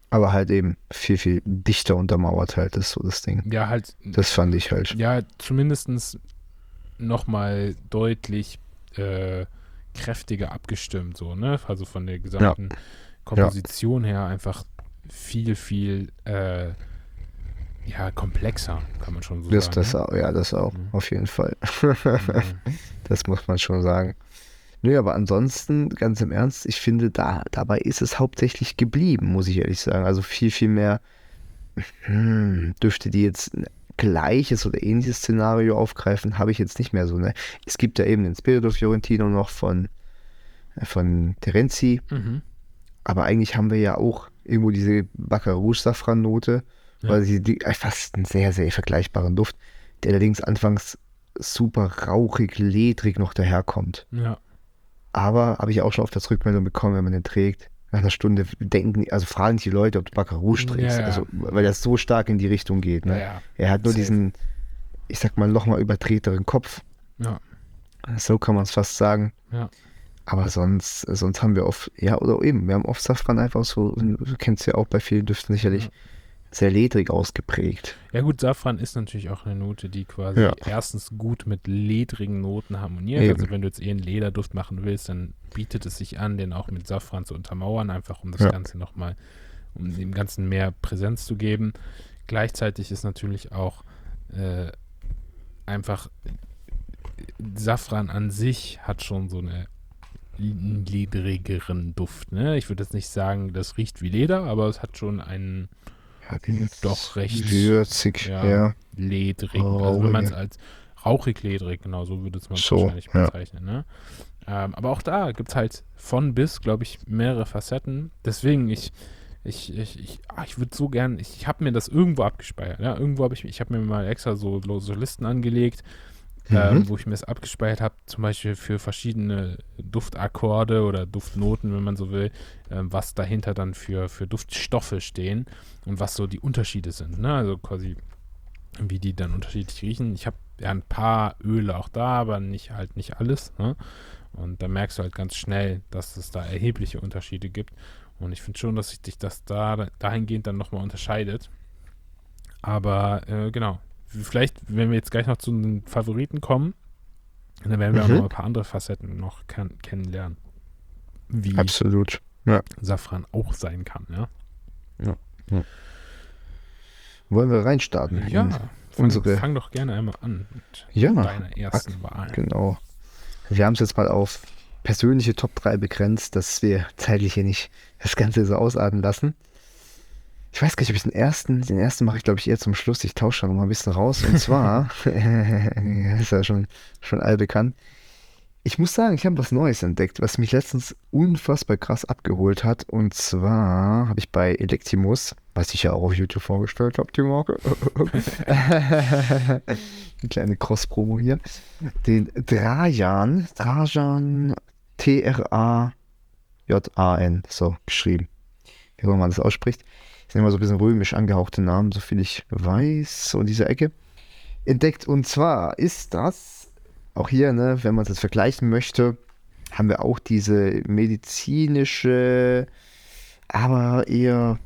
[SPEAKER 2] Aber halt eben viel, viel dichter untermauert halt ist so das Ding.
[SPEAKER 1] Ja, halt.
[SPEAKER 2] Das fand ich halt.
[SPEAKER 1] Ja, zumindest nochmal deutlich äh, kräftiger abgestimmt, so, ne? Also von der gesamten ja. Komposition ja. her einfach viel, viel äh, ja, komplexer, kann man schon so
[SPEAKER 2] Das,
[SPEAKER 1] sagen.
[SPEAKER 2] das
[SPEAKER 1] ne?
[SPEAKER 2] auch, ja, das auch,
[SPEAKER 1] Mhm.
[SPEAKER 2] auf jeden Fall.
[SPEAKER 1] Mhm.
[SPEAKER 2] Das muss man schon sagen. Nö, aber ansonsten, ganz im Ernst, ich finde, da, dabei ist es hauptsächlich geblieben, muss ich ehrlich sagen. Also viel, viel mehr hm, dürfte die jetzt ein gleiches oder ähnliches Szenario aufgreifen, habe ich jetzt nicht mehr so. Ne? Es gibt ja eben den Spirito Fiorentino noch von, von Terenzi,
[SPEAKER 1] Mhm.
[SPEAKER 2] aber eigentlich haben wir ja auch irgendwo diese Baccarat-Safran-Note,
[SPEAKER 1] Ja.
[SPEAKER 2] weil sie die, äh, fast einen sehr, sehr vergleichbaren Duft, der allerdings anfangs super rauchig, ledrig noch daherkommt.
[SPEAKER 1] Ja.
[SPEAKER 2] Aber habe ich auch schon oft das Rückmeldung bekommen, wenn man den trägt. Nach einer Stunde denken, also fragen die Leute, ob du Baccarat Rouge
[SPEAKER 1] Ja,
[SPEAKER 2] trägst.
[SPEAKER 1] ja.
[SPEAKER 2] Also, weil das so stark in die Richtung geht. Ne?
[SPEAKER 1] Ja, ja.
[SPEAKER 2] Er hat nur
[SPEAKER 1] Safe.
[SPEAKER 2] diesen, ich sag mal, nochmal übertreteren Kopf.
[SPEAKER 1] Ja.
[SPEAKER 2] So kann man es fast sagen.
[SPEAKER 1] Ja.
[SPEAKER 2] Aber sonst, sonst haben wir oft, ja, oder eben, wir haben oft Safran einfach so, du kennst ja auch bei vielen Düften sicherlich,
[SPEAKER 1] Ja.
[SPEAKER 2] Sehr ledrig ausgeprägt.
[SPEAKER 1] Ja gut, Safran ist natürlich auch eine Note, die quasi
[SPEAKER 2] Ja.
[SPEAKER 1] erstens gut mit ledrigen Noten harmoniert.
[SPEAKER 2] Eben.
[SPEAKER 1] Also wenn du jetzt eh einen Lederduft machen willst, dann bietet es sich an, den auch mit Safran zu untermauern, einfach um das
[SPEAKER 2] Ja.
[SPEAKER 1] Ganze nochmal, um dem Ganzen mehr Präsenz zu geben. Gleichzeitig ist natürlich auch äh, einfach Safran an sich hat schon so eine einen ledrigeren Duft. Ne? Ich würde jetzt nicht sagen, das riecht wie Leder, aber es hat schon einen Doch recht.
[SPEAKER 2] Würzig,
[SPEAKER 1] Ja.
[SPEAKER 2] ja.
[SPEAKER 1] ledrig. Also wenn man es als rauchig ledrig, genau so würde es man es
[SPEAKER 2] So,
[SPEAKER 1] wahrscheinlich
[SPEAKER 2] ja.
[SPEAKER 1] bezeichnen. Ne? Ähm, aber auch da gibt es halt von bis, glaube ich, mehrere Facetten. Deswegen, ich, ich, ich, ich, ah, ich würde so gern, ich, ich habe mir das irgendwo abgespeichert. Ja? Irgendwo habe ich, ich habe mir mal extra so, so Listen angelegt, ähm,
[SPEAKER 2] Mhm.
[SPEAKER 1] wo ich mir das abgespeichert habe, zum Beispiel für verschiedene Duftakkorde oder Duftnoten, wenn man so will, ähm, was dahinter dann für, für Duftstoffe stehen und was so die Unterschiede sind. Ne? Also quasi, wie die dann unterschiedlich riechen. Ich habe ja ein paar Öle auch da, aber nicht halt nicht alles. Ne? Und da merkst du halt ganz schnell, dass es da erhebliche Unterschiede gibt. Und ich finde schon, dass sich dich das da dahingehend dann nochmal unterscheidet. Aber äh, genau, vielleicht, wenn wir jetzt gleich noch zu den Favoriten kommen, dann werden wir auch
[SPEAKER 2] Mhm.
[SPEAKER 1] noch ein paar andere Facetten noch kann, kennenlernen. Wie
[SPEAKER 2] Absolut.
[SPEAKER 1] Safran auch sein kann, ja.
[SPEAKER 2] Wollen wir reinstarten?
[SPEAKER 1] Ja, fang,
[SPEAKER 2] unsere-
[SPEAKER 1] fang doch gerne einmal an mit
[SPEAKER 2] Ja,
[SPEAKER 1] deiner ersten Wahl.
[SPEAKER 2] genau. Wir haben es jetzt mal auf persönliche Top 3 begrenzt, dass wir zeitlich hier nicht das Ganze so ausarten lassen. Ich weiß gar nicht, ob ich den ersten, den ersten mache ich glaube ich eher zum Schluss. Ich tausche da noch mal ein bisschen raus. Und zwar, ist ja schon, schon allbekannt. Ich muss sagen, ich habe was Neues entdeckt, was mich letztens unfassbar krass abgeholt hat. Und zwar habe ich bei Electimus, was ich ja auch auf YouTube vorgestellt habe, die Marke. Eine kleine Cross-Promo hier. Den Drajan, Drajan, T-R-A-J-A-N, so geschrieben. Wie auch immer man das ausspricht. Sind immer so ein bisschen römisch angehauchte Namen, so viel ich weiß, so in dieser Ecke. Entdeckt. Und zwar ist das, auch hier, ne, wenn man es jetzt vergleichen möchte, haben wir auch diese medizinische, aber eher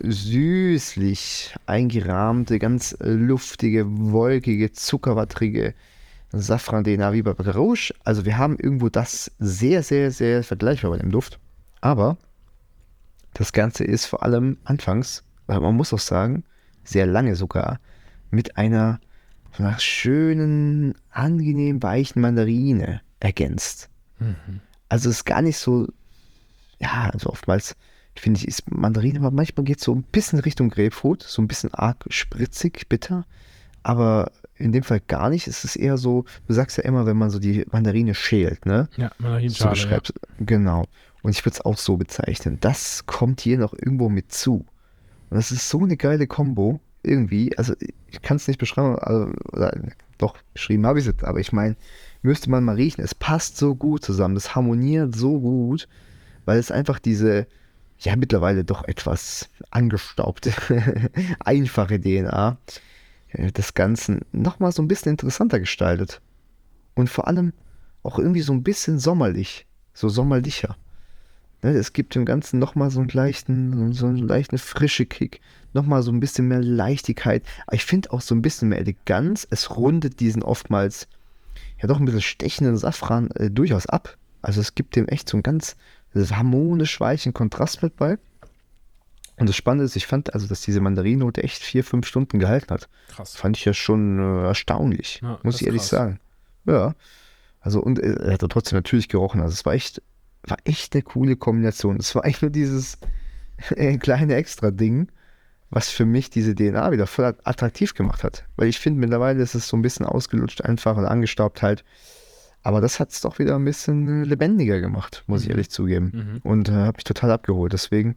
[SPEAKER 2] süßlich eingerahmte, ganz luftige, wolkige, zuckerwattrige Safran-DNA wie bei Rouge. Also wir haben irgendwo das sehr, sehr, sehr vergleichbar bei dem Duft. Aber das Ganze ist vor allem anfangs, man muss auch sagen, sehr lange sogar, mit einer so einer schönen, angenehm weichen Mandarine ergänzt.
[SPEAKER 1] Mhm.
[SPEAKER 2] Also es ist gar nicht so, ja, also oftmals finde ich, ist Mandarine, aber manchmal geht es so ein bisschen Richtung Grapefruit, so ein bisschen arg spritzig, bitter, aber in dem Fall gar nicht. Es ist eher so, du sagst ja immer, wenn man so die Mandarine schält, ne?
[SPEAKER 1] Ja,
[SPEAKER 2] So
[SPEAKER 1] Mandarinschale. ja.
[SPEAKER 2] beschreibst. Genau. Und ich würde es auch so bezeichnen. Das kommt hier noch irgendwo mit zu. Und das ist so eine geile Kombo. Irgendwie. Also ich kann es nicht beschreiben. Also, oder, doch, beschrieben habe ich es. Aber ich meine, müsste man mal riechen. Es passt so gut zusammen. Es harmoniert so gut. Weil es einfach diese, ja, mittlerweile doch etwas angestaubte, einfache DNA äh, des Ganzen nochmal so ein bisschen interessanter gestaltet. Und vor allem auch irgendwie so ein bisschen sommerlich. So sommerlicher. Ne, es gibt dem Ganzen nochmal so einen leichten, so einen leichten frische Kick. Nochmal so ein bisschen mehr Leichtigkeit. Aber ich finde auch so ein bisschen mehr Eleganz. Es rundet diesen oftmals, ja doch ein bisschen stechenden Safran äh, durchaus ab. Also es gibt dem echt so einen ganz harmonisch weichen Kontrast mit bei. Und das Spannende ist, ich fand also, dass diese Mandarinnote echt vier, fünf Stunden gehalten hat.
[SPEAKER 1] Krass.
[SPEAKER 2] Fand ich ja schon äh, erstaunlich,
[SPEAKER 1] Ja,
[SPEAKER 2] muss ich ehrlich
[SPEAKER 1] krass.
[SPEAKER 2] sagen. Ja. Also, und äh, er hat trotzdem natürlich gerochen. Also, es war echt, war echt eine coole Kombination. Es war echt nur dieses äh, kleine Extra-Ding, was für mich diese DNA wieder voll attraktiv gemacht hat. Weil ich finde, mittlerweile ist es so ein bisschen ausgelutscht einfach und angestaubt halt. Aber das hat es doch wieder ein bisschen äh, lebendiger gemacht, muss ich
[SPEAKER 1] Mhm.
[SPEAKER 2] ehrlich zugeben.
[SPEAKER 1] Mhm.
[SPEAKER 2] Und äh, habe mich total abgeholt. Deswegen,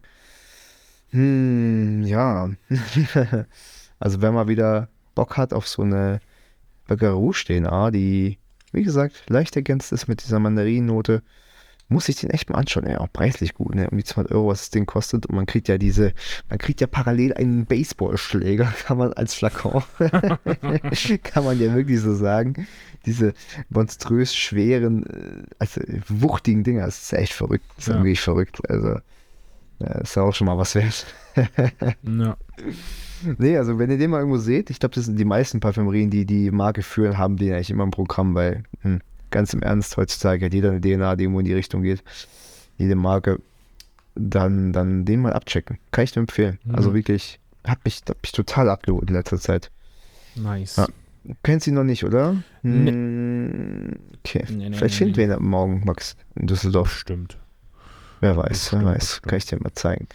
[SPEAKER 2] hm, ja. also wenn man wieder Bock hat auf so eine Baccarat-DNA, die, wie gesagt, leicht ergänzt ist mit dieser Mandarinennote, muss ich den echt mal anschauen. Ja, auch preislich gut, ne? Um die 200 Euro, was das Ding kostet. Und man kriegt ja diese, man kriegt ja parallel einen Baseballschläger, kann man als Flakon, kann man ja wirklich so sagen. Diese monströs schweren, äh, also wuchtigen Dinger, das ist echt verrückt. Das ist
[SPEAKER 1] Ja.
[SPEAKER 2] wirklich verrückt. Also, ja, ist ja auch schon mal was wert.
[SPEAKER 1] Ja.
[SPEAKER 2] Nee, also wenn ihr den mal irgendwo seht, ich glaube, das sind die meisten Parfümerien, die die Marke führen, haben den eigentlich immer im Programm, weil hm, ganz im Ernst, heutzutage hat jeder eine DNA, die irgendwo in die Richtung geht. Jede Marke. Dann, dann den mal abchecken. Kann ich nur empfehlen.
[SPEAKER 1] Mhm.
[SPEAKER 2] Also wirklich, hab mich, hab mich total abgeholt in letzter Zeit.
[SPEAKER 1] Nice.
[SPEAKER 2] Ja. Kennst du ihn noch nicht, oder?
[SPEAKER 1] Nee.
[SPEAKER 2] Hm, Okay.
[SPEAKER 1] Nee, nee,
[SPEAKER 2] Vielleicht finden wir ihn morgen, Max, in Düsseldorf.
[SPEAKER 1] Stimmt.
[SPEAKER 2] Wer weiß, wer
[SPEAKER 1] Bestimmt,
[SPEAKER 2] weiß.
[SPEAKER 1] bestimmt.
[SPEAKER 2] Kann ich dir mal zeigen.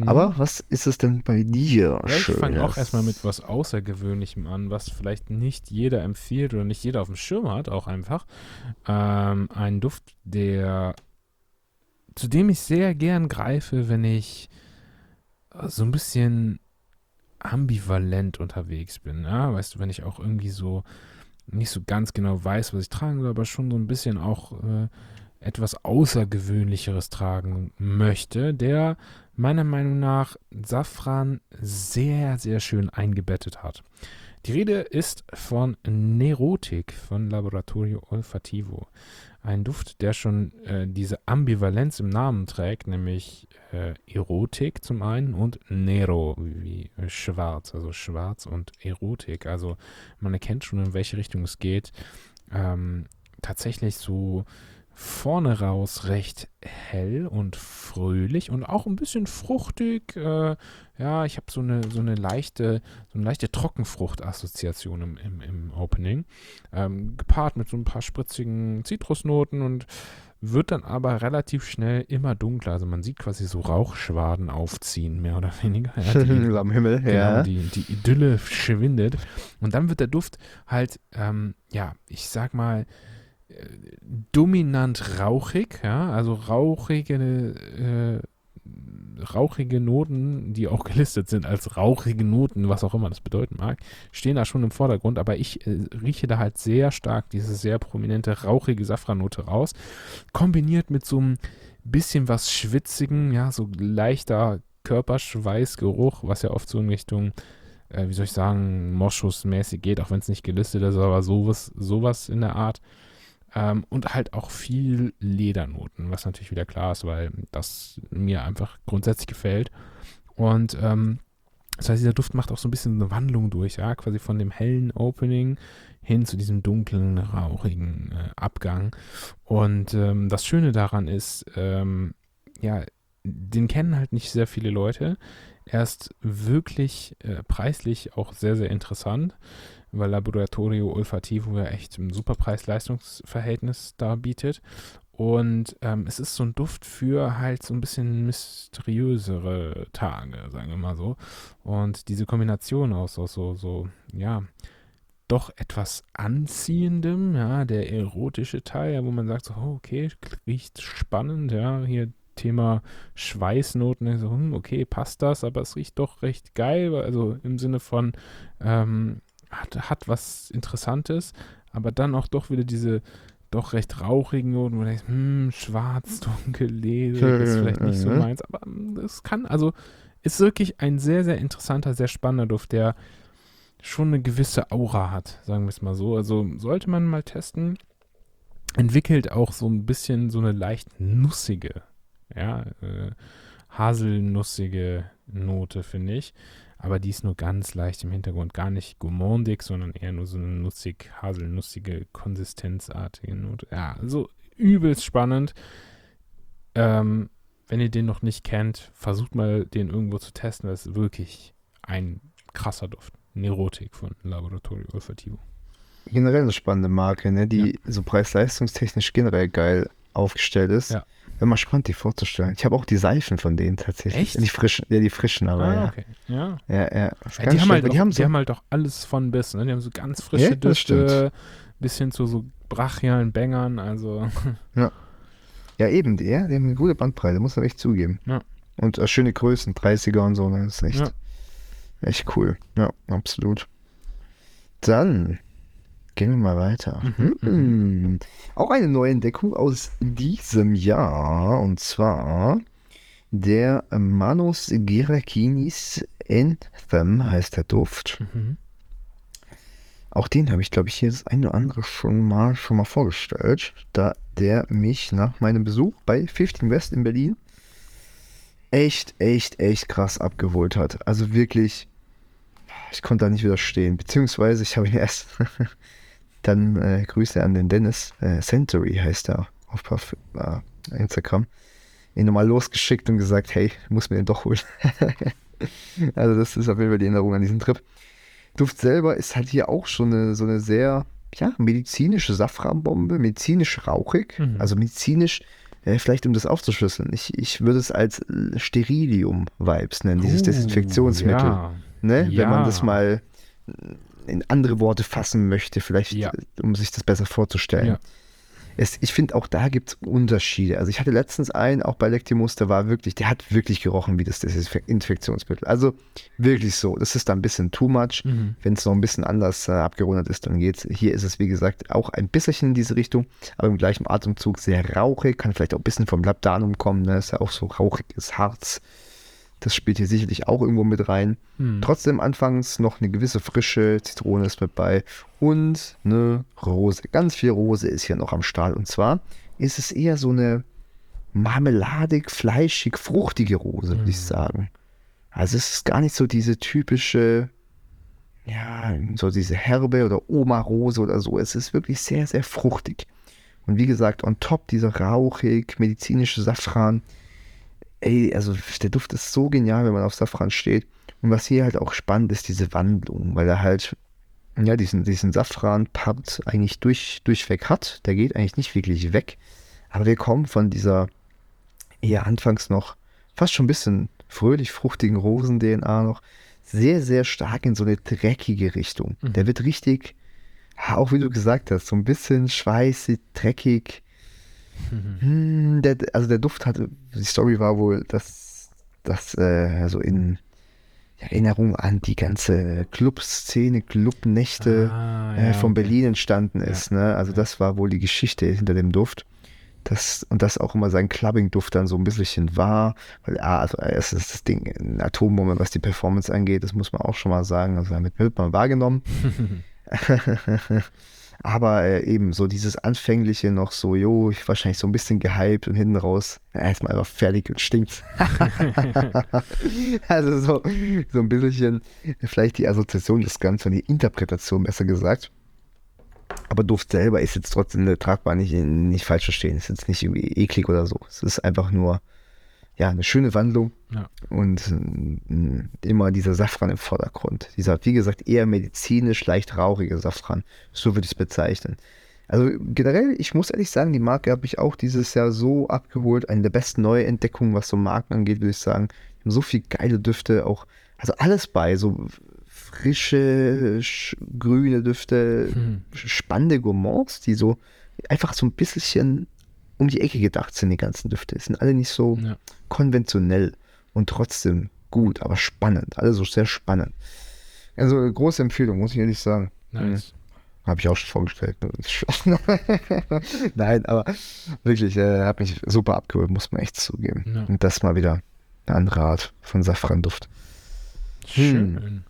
[SPEAKER 1] Mhm.
[SPEAKER 2] Aber was ist es denn bei dir?
[SPEAKER 1] Ja, ich fange auch erstmal mit was Außergewöhnlichem an, was vielleicht nicht jeder empfiehlt oder nicht jeder auf dem Schirm hat, auch einfach. Ähm, ein Duft, der zu dem ich sehr gern greife, wenn ich äh, so ein bisschen ambivalent unterwegs bin. Ja? Weißt du, wenn ich auch irgendwie so nicht so ganz genau weiß, was ich tragen will, aber schon so ein bisschen auch äh, etwas Außergewöhnlicheres tragen möchte, der meiner Meinung nach Safran sehr, sehr schön eingebettet hat. Die Rede ist von Nerotik von Laboratorio Olfativo. Ein Duft, der schon äh, diese Ambivalenz im Namen trägt, nämlich äh, Erotik zum einen und Nero, wie schwarz, also schwarz und Erotik. Also man erkennt schon, in welche Richtung es geht. Ähm, tatsächlich so vorne raus recht hell und fröhlich und auch ein bisschen fruchtig. Äh, ja, ich habe so eine, so eine leichte, so eine leichte Trockenfrucht-Assoziation im, im, im Opening. Ähm, gepaart mit so ein paar spritzigen Zitrusnoten und wird dann aber relativ schnell immer dunkler. Also man sieht quasi so Rauchschwaden aufziehen, mehr oder weniger. Ja, die,
[SPEAKER 2] Am Himmel,
[SPEAKER 1] Genau,
[SPEAKER 2] ja.
[SPEAKER 1] die, die Idylle schwindet. Und dann wird der Duft halt, ähm, ja, ich sag mal, dominant rauchig, ja, also rauchige, äh, rauchige Noten, die auch gelistet sind als rauchige Noten, was auch immer das bedeuten mag, stehen da schon im Vordergrund, aber ich äh, rieche da halt sehr stark diese sehr prominente rauchige Safrannote raus, kombiniert mit so einem bisschen was Schwitzigen, ja, so leichter Körperschweißgeruch, was ja oft so in Richtung, äh, wie soll ich sagen, Moschusmäßig geht, auch wenn es nicht gelistet ist, aber sowas, sowas in der Art. Ähm, und halt auch viel Ledernoten, was natürlich wieder klar ist, weil das mir einfach grundsätzlich gefällt. Und ähm, das heißt, dieser Duft macht auch so ein bisschen eine Wandlung durch, ja, quasi von dem hellen Opening hin zu diesem dunklen, rauchigen äh, Abgang. Und ähm, das Schöne daran ist, ähm, ja, den kennen halt nicht sehr viele Leute. Er ist wirklich äh, preislich auch sehr, sehr interessant, weil Laboratorio Olfativo ja echt ein super Preis-Leistungs-Verhältnis da bietet. Und ähm, es ist so ein Duft für halt so ein bisschen mysteriösere Tage, sagen wir mal so. Und diese Kombination aus, aus so, so, ja, doch etwas Anziehendem, ja, der erotische Teil, wo man sagt so, oh, okay, riecht spannend, ja, hier Thema Schweißnoten, so, hm, okay, passt das, aber es riecht doch recht geil, also im Sinne von, ähm, hat, hat was Interessantes, aber dann auch doch wieder diese doch recht rauchigen Noten, wo du denkst, hm, schwarz, dunkel, leder, ist vielleicht nicht so meins, aber hm, das kann, also ist wirklich ein sehr, sehr interessanter, sehr spannender Duft, der schon eine gewisse Aura hat, sagen wir es mal so. Also sollte man mal testen. Entwickelt auch so ein bisschen so eine leicht nussige, ja, äh, haselnussige Note, finde ich. Aber die ist nur ganz leicht im Hintergrund, gar nicht gourmandig, sondern eher nur so eine nussig, haselnussige, konsistenzartige Note. Ja, also übelst spannend. Ähm, wenn ihr den noch nicht kennt, versucht mal den irgendwo zu testen. Das ist wirklich ein krasser Duft. Nerotik von Laboratorio Olfativo.
[SPEAKER 2] Generell eine spannende Marke, ne? die so preis-leistungstechnisch generell geil aufgestellt ist.
[SPEAKER 1] Ja.
[SPEAKER 2] Wäre mal spannend, die vorzustellen. Ich habe auch die Seifen von denen tatsächlich.
[SPEAKER 1] Echt?
[SPEAKER 2] Die frischen, ja, die frischen, aber
[SPEAKER 1] Ah,
[SPEAKER 2] ja.
[SPEAKER 1] okay. Ja.
[SPEAKER 2] Ja, ja.
[SPEAKER 1] Ja, die, haben halt auch,
[SPEAKER 2] die haben
[SPEAKER 1] die
[SPEAKER 2] so,
[SPEAKER 1] haben halt auch alles von bis. Ne? Die haben so ganz frische
[SPEAKER 2] Ja,
[SPEAKER 1] Düfte, bis hin zu so brachialen Bängern. Also,
[SPEAKER 2] ja eben, die, ja, die haben eine gute Bandbreite, muss man echt zugeben.
[SPEAKER 1] Ja.
[SPEAKER 2] Und äh, schöne Größen, 30er und so, ne? das ist echt,
[SPEAKER 1] Ja.
[SPEAKER 2] echt cool. Ja, absolut. Dann gehen wir mal weiter.
[SPEAKER 1] Mhm,
[SPEAKER 2] Hm. Auch eine neue Entdeckung aus diesem Jahr und zwar der Manus Gerakinis Anthem heißt der Duft.
[SPEAKER 1] mhm.
[SPEAKER 2] Auch den habe ich, glaube ich, hier das eine oder andere schon mal, schon mal vorgestellt, da der mich nach meinem Besuch bei 15 West in Berlin echt, echt, echt krass abgeholt hat. Also wirklich, ich konnte da nicht widerstehen. Beziehungsweise ich habe ihn erst dann äh, Grüße an den Dennis, äh, Century heißt er auf äh, Instagram, ihn nochmal losgeschickt und gesagt, hey, muss mir den doch holen. also das ist auf jeden Fall die Erinnerung an diesen Trip. Duft selber ist halt hier auch schon eine, so eine sehr ja, medizinische Safranbombe, medizinisch rauchig,
[SPEAKER 1] Mhm.
[SPEAKER 2] also medizinisch, äh, vielleicht um das aufzuschlüsseln. Ich, ich würde es als äh, Sterilium-Vibes nennen, dieses
[SPEAKER 1] Uh,
[SPEAKER 2] Desinfektionsmittel.
[SPEAKER 1] Ja.
[SPEAKER 2] Ne? Wenn man
[SPEAKER 1] Ja.
[SPEAKER 2] das mal in andere Worte fassen möchte, vielleicht,
[SPEAKER 1] Ja.
[SPEAKER 2] äh, um sich das besser vorzustellen.
[SPEAKER 1] Ja.
[SPEAKER 2] Es, ich finde, auch da gibt es Unterschiede. Also ich hatte letztens einen, auch bei Lectimus, der war wirklich, der hat wirklich gerochen wie das Desinfektionsmittel. Also wirklich so. Das ist da ein bisschen too much.
[SPEAKER 1] Mhm.
[SPEAKER 2] Wenn es noch ein bisschen anders äh, abgerundet ist, dann geht's. Hier ist es, wie gesagt, auch ein bisschen in diese Richtung, aber im gleichen Atemzug sehr rauchig, kann vielleicht auch ein bisschen vom Labdanum kommen, ne? Ist ja auch so rauchiges Harz. Das spielt hier sicherlich auch irgendwo mit rein.
[SPEAKER 1] Mhm.
[SPEAKER 2] Trotzdem anfangs noch eine gewisse Frische, Zitrone ist mit bei und eine Rose. Ganz viel Rose ist hier noch am Start. Und zwar ist es eher so eine marmeladig, fleischig, fruchtige Rose, würde ich
[SPEAKER 1] Mhm.
[SPEAKER 2] sagen. Also es ist gar nicht so diese typische, ja, so diese herbe oder Oma-Rose oder so. Es ist wirklich sehr, sehr fruchtig. Und wie gesagt, on top dieser rauchig, medizinische Safran. Ey, also der Duft ist so genial, wenn man auf Safran steht. Und was hier halt auch spannend ist, diese Wandlung, weil er halt, ja, diesen, diesen Safran-Part eigentlich durch, durchweg hat. Der geht eigentlich nicht wirklich weg. Aber wir kommen von dieser eher anfangs noch fast schon ein bisschen fröhlich fruchtigen Rosen-DNA noch sehr, sehr stark in so eine dreckige Richtung.
[SPEAKER 1] Mhm.
[SPEAKER 2] Der wird richtig, auch wie du gesagt hast, so ein bisschen schweißig, dreckig.
[SPEAKER 1] Mhm.
[SPEAKER 2] Hm, der, also der Duft hatte, die Story war wohl, dass das äh, so in Erinnerung an die ganze Clubszene, Clubnächte
[SPEAKER 1] Ah,
[SPEAKER 2] äh,
[SPEAKER 1] ja,
[SPEAKER 2] von
[SPEAKER 1] okay.
[SPEAKER 2] Berlin entstanden ist. Ne? Also
[SPEAKER 1] Ja.
[SPEAKER 2] das war wohl die Geschichte hinter dem Duft. Das, und das auch immer sein Clubbing-Duft dann so ein bisschen war. Weil, ah, also es ist das Ding, eine Atombombe, was die Performance angeht, das muss man auch schon mal sagen. Also damit wird man wahrgenommen. Aber äh, eben so dieses Anfängliche noch so, jo, ich wahrscheinlich so ein bisschen gehypt und hinten raus, ja, erstmal einfach fertig und stinkt. also so, so ein bisschen vielleicht die Assoziation des Ganzen, die Interpretation besser gesagt. Aber Duft selber ist jetzt trotzdem ne, tragbar, nicht, nicht falsch verstehen. Ist jetzt nicht irgendwie eklig oder so. Es ist einfach nur, ja, eine schöne Wandlung
[SPEAKER 1] Ja.
[SPEAKER 2] und äh, immer dieser Safran im Vordergrund. Dieser, wie gesagt, eher medizinisch leicht rauchige Safran. So würde ich es bezeichnen. Also generell, ich muss ehrlich sagen, die Marke habe ich auch dieses Jahr so abgeholt. Eine der besten Neuentdeckungen, was so Marken angeht, würde ich sagen. So viel geile Düfte, auch, also alles bei, so frische, sch- grüne Düfte,
[SPEAKER 1] Mhm.
[SPEAKER 2] spannende Gourmands, die so einfach so ein bisschen um die Ecke gedacht sind, die ganzen Düfte. Es sind alle nicht so
[SPEAKER 1] Ja.
[SPEAKER 2] konventionell und trotzdem gut, aber spannend. Alle so sehr spannend. Also große Empfehlung, muss ich ehrlich sagen.
[SPEAKER 1] Nice.
[SPEAKER 2] Habe ich auch schon vorgestellt. Nein, aber wirklich, äh, hat mich super abgeholt, muss man echt zugeben.
[SPEAKER 1] Ja.
[SPEAKER 2] Und das mal wieder eine andere Art von Safranduft. Hm.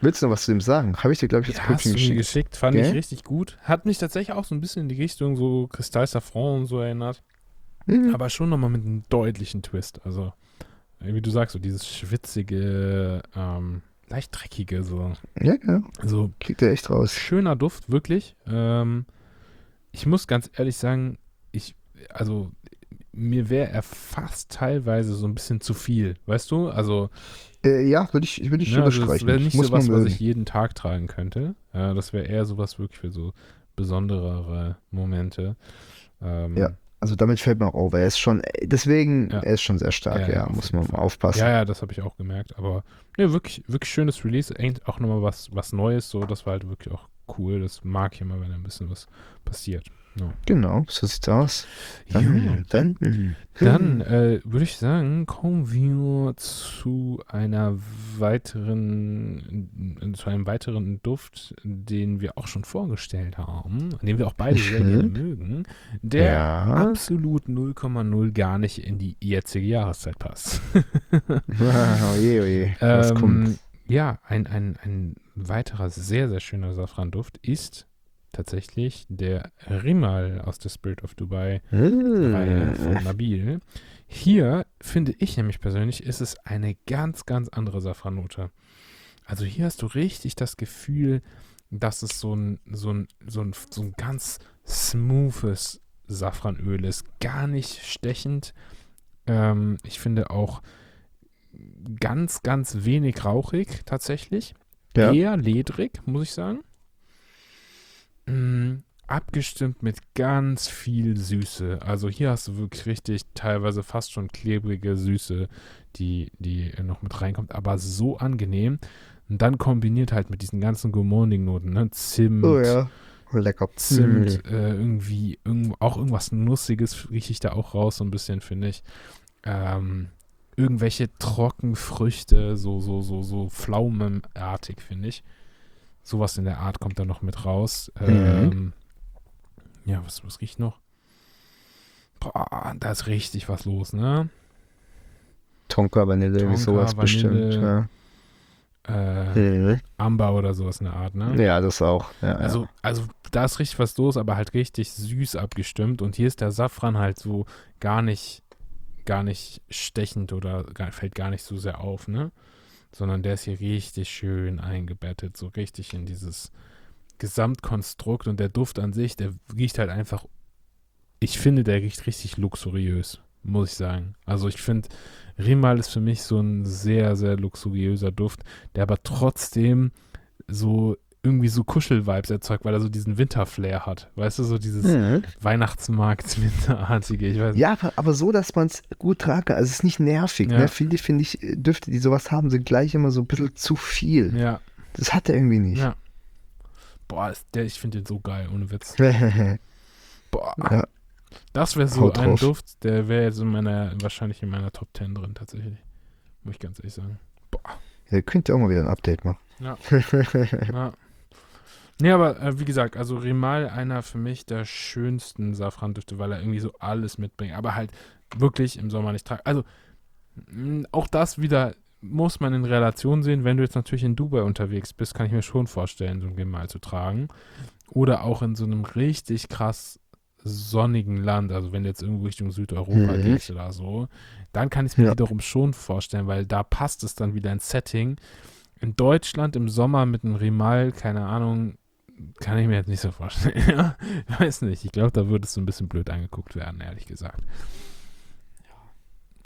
[SPEAKER 2] Willst du noch was zu dem sagen? Habe ich dir, glaube ich, jetzt
[SPEAKER 1] Ja, mir
[SPEAKER 2] geschickt.
[SPEAKER 1] geschickt, fand ich
[SPEAKER 2] Gell?
[SPEAKER 1] richtig gut. Hat mich tatsächlich auch so ein bisschen in die Richtung so Kristall Safran und so erinnert.
[SPEAKER 2] Mhm.
[SPEAKER 1] Aber schon nochmal mit einem deutlichen Twist. Also, wie du sagst, so dieses schwitzige, ähm, leicht dreckige, so.
[SPEAKER 2] Ja, ja,
[SPEAKER 1] Also,
[SPEAKER 2] kriegt er echt raus.
[SPEAKER 1] schöner Duft, wirklich. Ähm, ich muss ganz ehrlich sagen, ich, also, mir wäre er fast teilweise so ein bisschen zu viel, weißt du? Also
[SPEAKER 2] Äh, ja, würde ich, würd ich
[SPEAKER 1] ja, also das wäre nicht
[SPEAKER 2] Muss
[SPEAKER 1] sowas,
[SPEAKER 2] man
[SPEAKER 1] was
[SPEAKER 2] mögen.
[SPEAKER 1] ich jeden Tag tragen könnte. Ja, das wäre eher sowas wirklich für so besonderere Momente. Ähm,
[SPEAKER 2] Ja. Also damit fällt mir auch auf. Er ist schon, äh, deswegen,
[SPEAKER 1] Ja.
[SPEAKER 2] er ist schon sehr stark,
[SPEAKER 1] Ja,
[SPEAKER 2] ja, muss man
[SPEAKER 1] Fall.
[SPEAKER 2] aufpassen.
[SPEAKER 1] Ja, ja, das habe ich auch gemerkt. Aber ne, wirklich, wirklich schönes Release. Eigentlich auch nochmal was, was Neues. So, das war halt wirklich auch cool. Das mag ich immer, wenn ein bisschen was passiert. Ja.
[SPEAKER 2] Genau, so sieht's aus. Dann, dann, hm.
[SPEAKER 1] Dann äh, würde ich sagen, kommen wir zu einer weiteren, zu einem weiteren Duft, den wir auch schon vorgestellt haben, den wir auch beide sehr gerne mögen, der
[SPEAKER 2] ja.
[SPEAKER 1] absolut 0,0 gar nicht in die jetzige Jahreszeit passt.
[SPEAKER 2] oje, oje. Was kommt?
[SPEAKER 1] Ähm, ja, ein, ein, ein weiterer sehr, sehr schöner Safranduft ist tatsächlich der Rimal aus der Spirit of Dubai Reihe von Nabil. Hier finde ich nämlich persönlich, ist es eine ganz, ganz andere Safrannote. Also hier hast du richtig das Gefühl, dass es so ein, so ein, so ein, so ein ganz smoothes Safranöl ist. Gar nicht stechend. Ähm, ich finde auch ganz, ganz wenig rauchig tatsächlich.
[SPEAKER 2] ja.
[SPEAKER 1] Eher ledrig, muss ich sagen. Mm, abgestimmt mit ganz viel Süße. Also hier hast du wirklich richtig teilweise fast schon klebrige Süße, die, die noch mit reinkommt, aber so angenehm. Und dann kombiniert halt mit diesen ganzen Good Morning-Noten, ne? Zimt,
[SPEAKER 2] Oh ja. Lecker.
[SPEAKER 1] Zimt, äh, irgendwie, irgend, auch irgendwas Nussiges rieche ich da auch raus, so ein bisschen, finde ich. Ähm, irgendwelche Trockenfrüchte, so, so, so, so pflaumenartig, finde ich. Sowas in der Art kommt da noch mit raus. Ähm, ja, was, was riecht noch? Boah, da ist richtig was los, ne?
[SPEAKER 2] Tonka, Vanille,
[SPEAKER 1] Tonka,
[SPEAKER 2] sowas bestimmt. Ja.
[SPEAKER 1] Äh,
[SPEAKER 2] Mhm.
[SPEAKER 1] Amber oder sowas in der Art, ne?
[SPEAKER 2] ja, das auch. Ja,
[SPEAKER 1] Also,
[SPEAKER 2] ja.
[SPEAKER 1] also da ist richtig was los, aber halt richtig süß abgestimmt. Und hier ist der Safran halt so gar nicht, gar nicht stechend oder gar, fällt gar nicht so sehr auf, ne? Sondern der ist hier richtig schön eingebettet, so richtig in dieses Gesamtkonstrukt. Und der Duft an sich, der riecht halt einfach, ich finde, der riecht richtig luxuriös, muss ich sagen. Also ich finde, Rimal ist für mich so ein sehr, sehr luxuriöser Duft, der aber trotzdem so irgendwie so Kuschel-Vibes erzeugt, weil er so diesen Winterflair hat. Weißt du, so dieses
[SPEAKER 2] Mhm.
[SPEAKER 1] Weihnachtsmarkt-Winterartige. Ich weiß
[SPEAKER 2] Ja, aber, so, dass man es gut tragen kann. Also es ist nicht nervig.
[SPEAKER 1] Ja.
[SPEAKER 2] Ne? Viele, finde ich, Düfte, die sowas haben, sind gleich immer so ein bisschen zu viel.
[SPEAKER 1] Ja,
[SPEAKER 2] Das hat er irgendwie nicht.
[SPEAKER 1] ja. Boah, ist der, ich finde den so geil, ohne Witz. Boah,
[SPEAKER 2] Ja.
[SPEAKER 1] das wäre so
[SPEAKER 2] Haut
[SPEAKER 1] ein
[SPEAKER 2] drauf.
[SPEAKER 1] Duft, der wäre jetzt in meiner, wahrscheinlich in meiner Top 10 drin, tatsächlich. Muss ich ganz ehrlich sagen.
[SPEAKER 2] Ihr könnt ja auch mal wieder ein Update machen.
[SPEAKER 1] Ja. Ja. Nee, aber äh, wie gesagt, also Rimal einer für mich der schönsten Safrandüfte, weil er irgendwie so alles mitbringt. Aber halt wirklich im Sommer nicht tragen. Also mh, auch das wieder muss man in Relation sehen. Wenn du jetzt natürlich in Dubai unterwegs bist, kann ich mir schon vorstellen, so ein Rimal zu tragen. Oder auch in so einem richtig krass sonnigen Land, also wenn du jetzt irgendwo Richtung Südeuropa
[SPEAKER 2] Mhm.
[SPEAKER 1] gehst oder so, dann kann ich es mir
[SPEAKER 2] Ja.
[SPEAKER 1] wiederum schon vorstellen, weil da passt es dann wieder ins Setting. In Deutschland im Sommer mit einem Rimal, keine Ahnung, kann ich mir jetzt nicht so vorstellen. Ich weiß nicht. Ich glaube, da würde es so ein bisschen blöd angeguckt werden, ehrlich gesagt.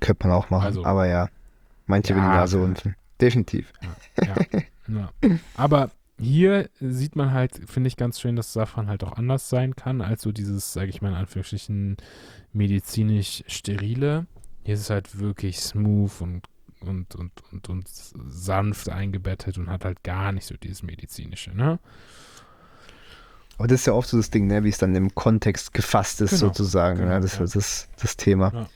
[SPEAKER 2] Könnte man auch machen.
[SPEAKER 1] Also-
[SPEAKER 2] aber ja, manche
[SPEAKER 1] Ja,
[SPEAKER 2] will die Nase
[SPEAKER 1] ja.
[SPEAKER 2] unten. Definitiv.
[SPEAKER 1] Ja. ja. Aber hier sieht man halt, finde ich ganz schön, dass Safran halt auch anders sein kann, als so dieses, sage ich mal in Anführungsstrichen, medizinisch sterile. Hier ist es halt wirklich smooth und, und, und, und, und sanft eingebettet und hat halt gar nicht so dieses medizinische, ne?
[SPEAKER 2] Aber das ist ja oft so das Ding, ne, wie es dann im Kontext gefasst ist,
[SPEAKER 1] Genau,
[SPEAKER 2] sozusagen.
[SPEAKER 1] genau,
[SPEAKER 2] ja, das
[SPEAKER 1] ja.
[SPEAKER 2] ist das, das Thema.
[SPEAKER 1] Ja.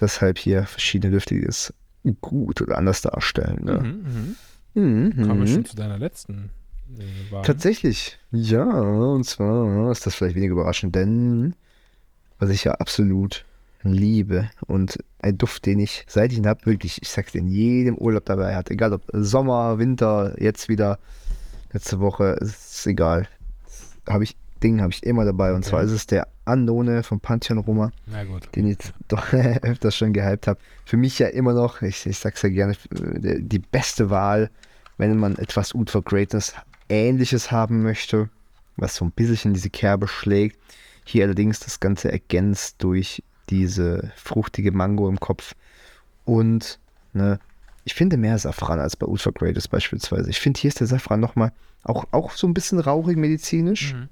[SPEAKER 2] Deshalb hier verschiedene Düfte, die das gut oder anders darstellen. Ne?
[SPEAKER 1] Mhm, mhm.
[SPEAKER 2] Mhm.
[SPEAKER 1] Kommen wir
[SPEAKER 2] Mhm.
[SPEAKER 1] schon zu deiner letzten äh, Wahl.
[SPEAKER 2] Tatsächlich, ja, und zwar ist das vielleicht weniger überraschend, denn was ich ja absolut liebe und ein Duft, den ich, seit ich ihn habe, wirklich, ich sag's dir, in jedem Urlaub dabei hatte, egal ob Sommer, Winter, jetzt wieder, letzte Woche, ist egal. Habe ich, Ding habe ich immer dabei und
[SPEAKER 1] Okay.
[SPEAKER 2] zwar ist es der Andone von Pantheon Roma, den ich doch öfters schon gehypt habe. Für mich ja immer noch, ich, ich sag's ja gerne, äh, die beste Wahl, wenn man etwas Ultra Greatness ähnliches haben möchte, was so ein bisschen diese Kerbe schlägt. Hier allerdings das Ganze ergänzt durch diese fruchtige Mango im Kopf. Und ne, ich finde mehr Safran als bei Ultra Greatest beispielsweise. Ich finde, hier ist der Safran nochmal auch, auch so ein bisschen rauchig medizinisch. Mhm.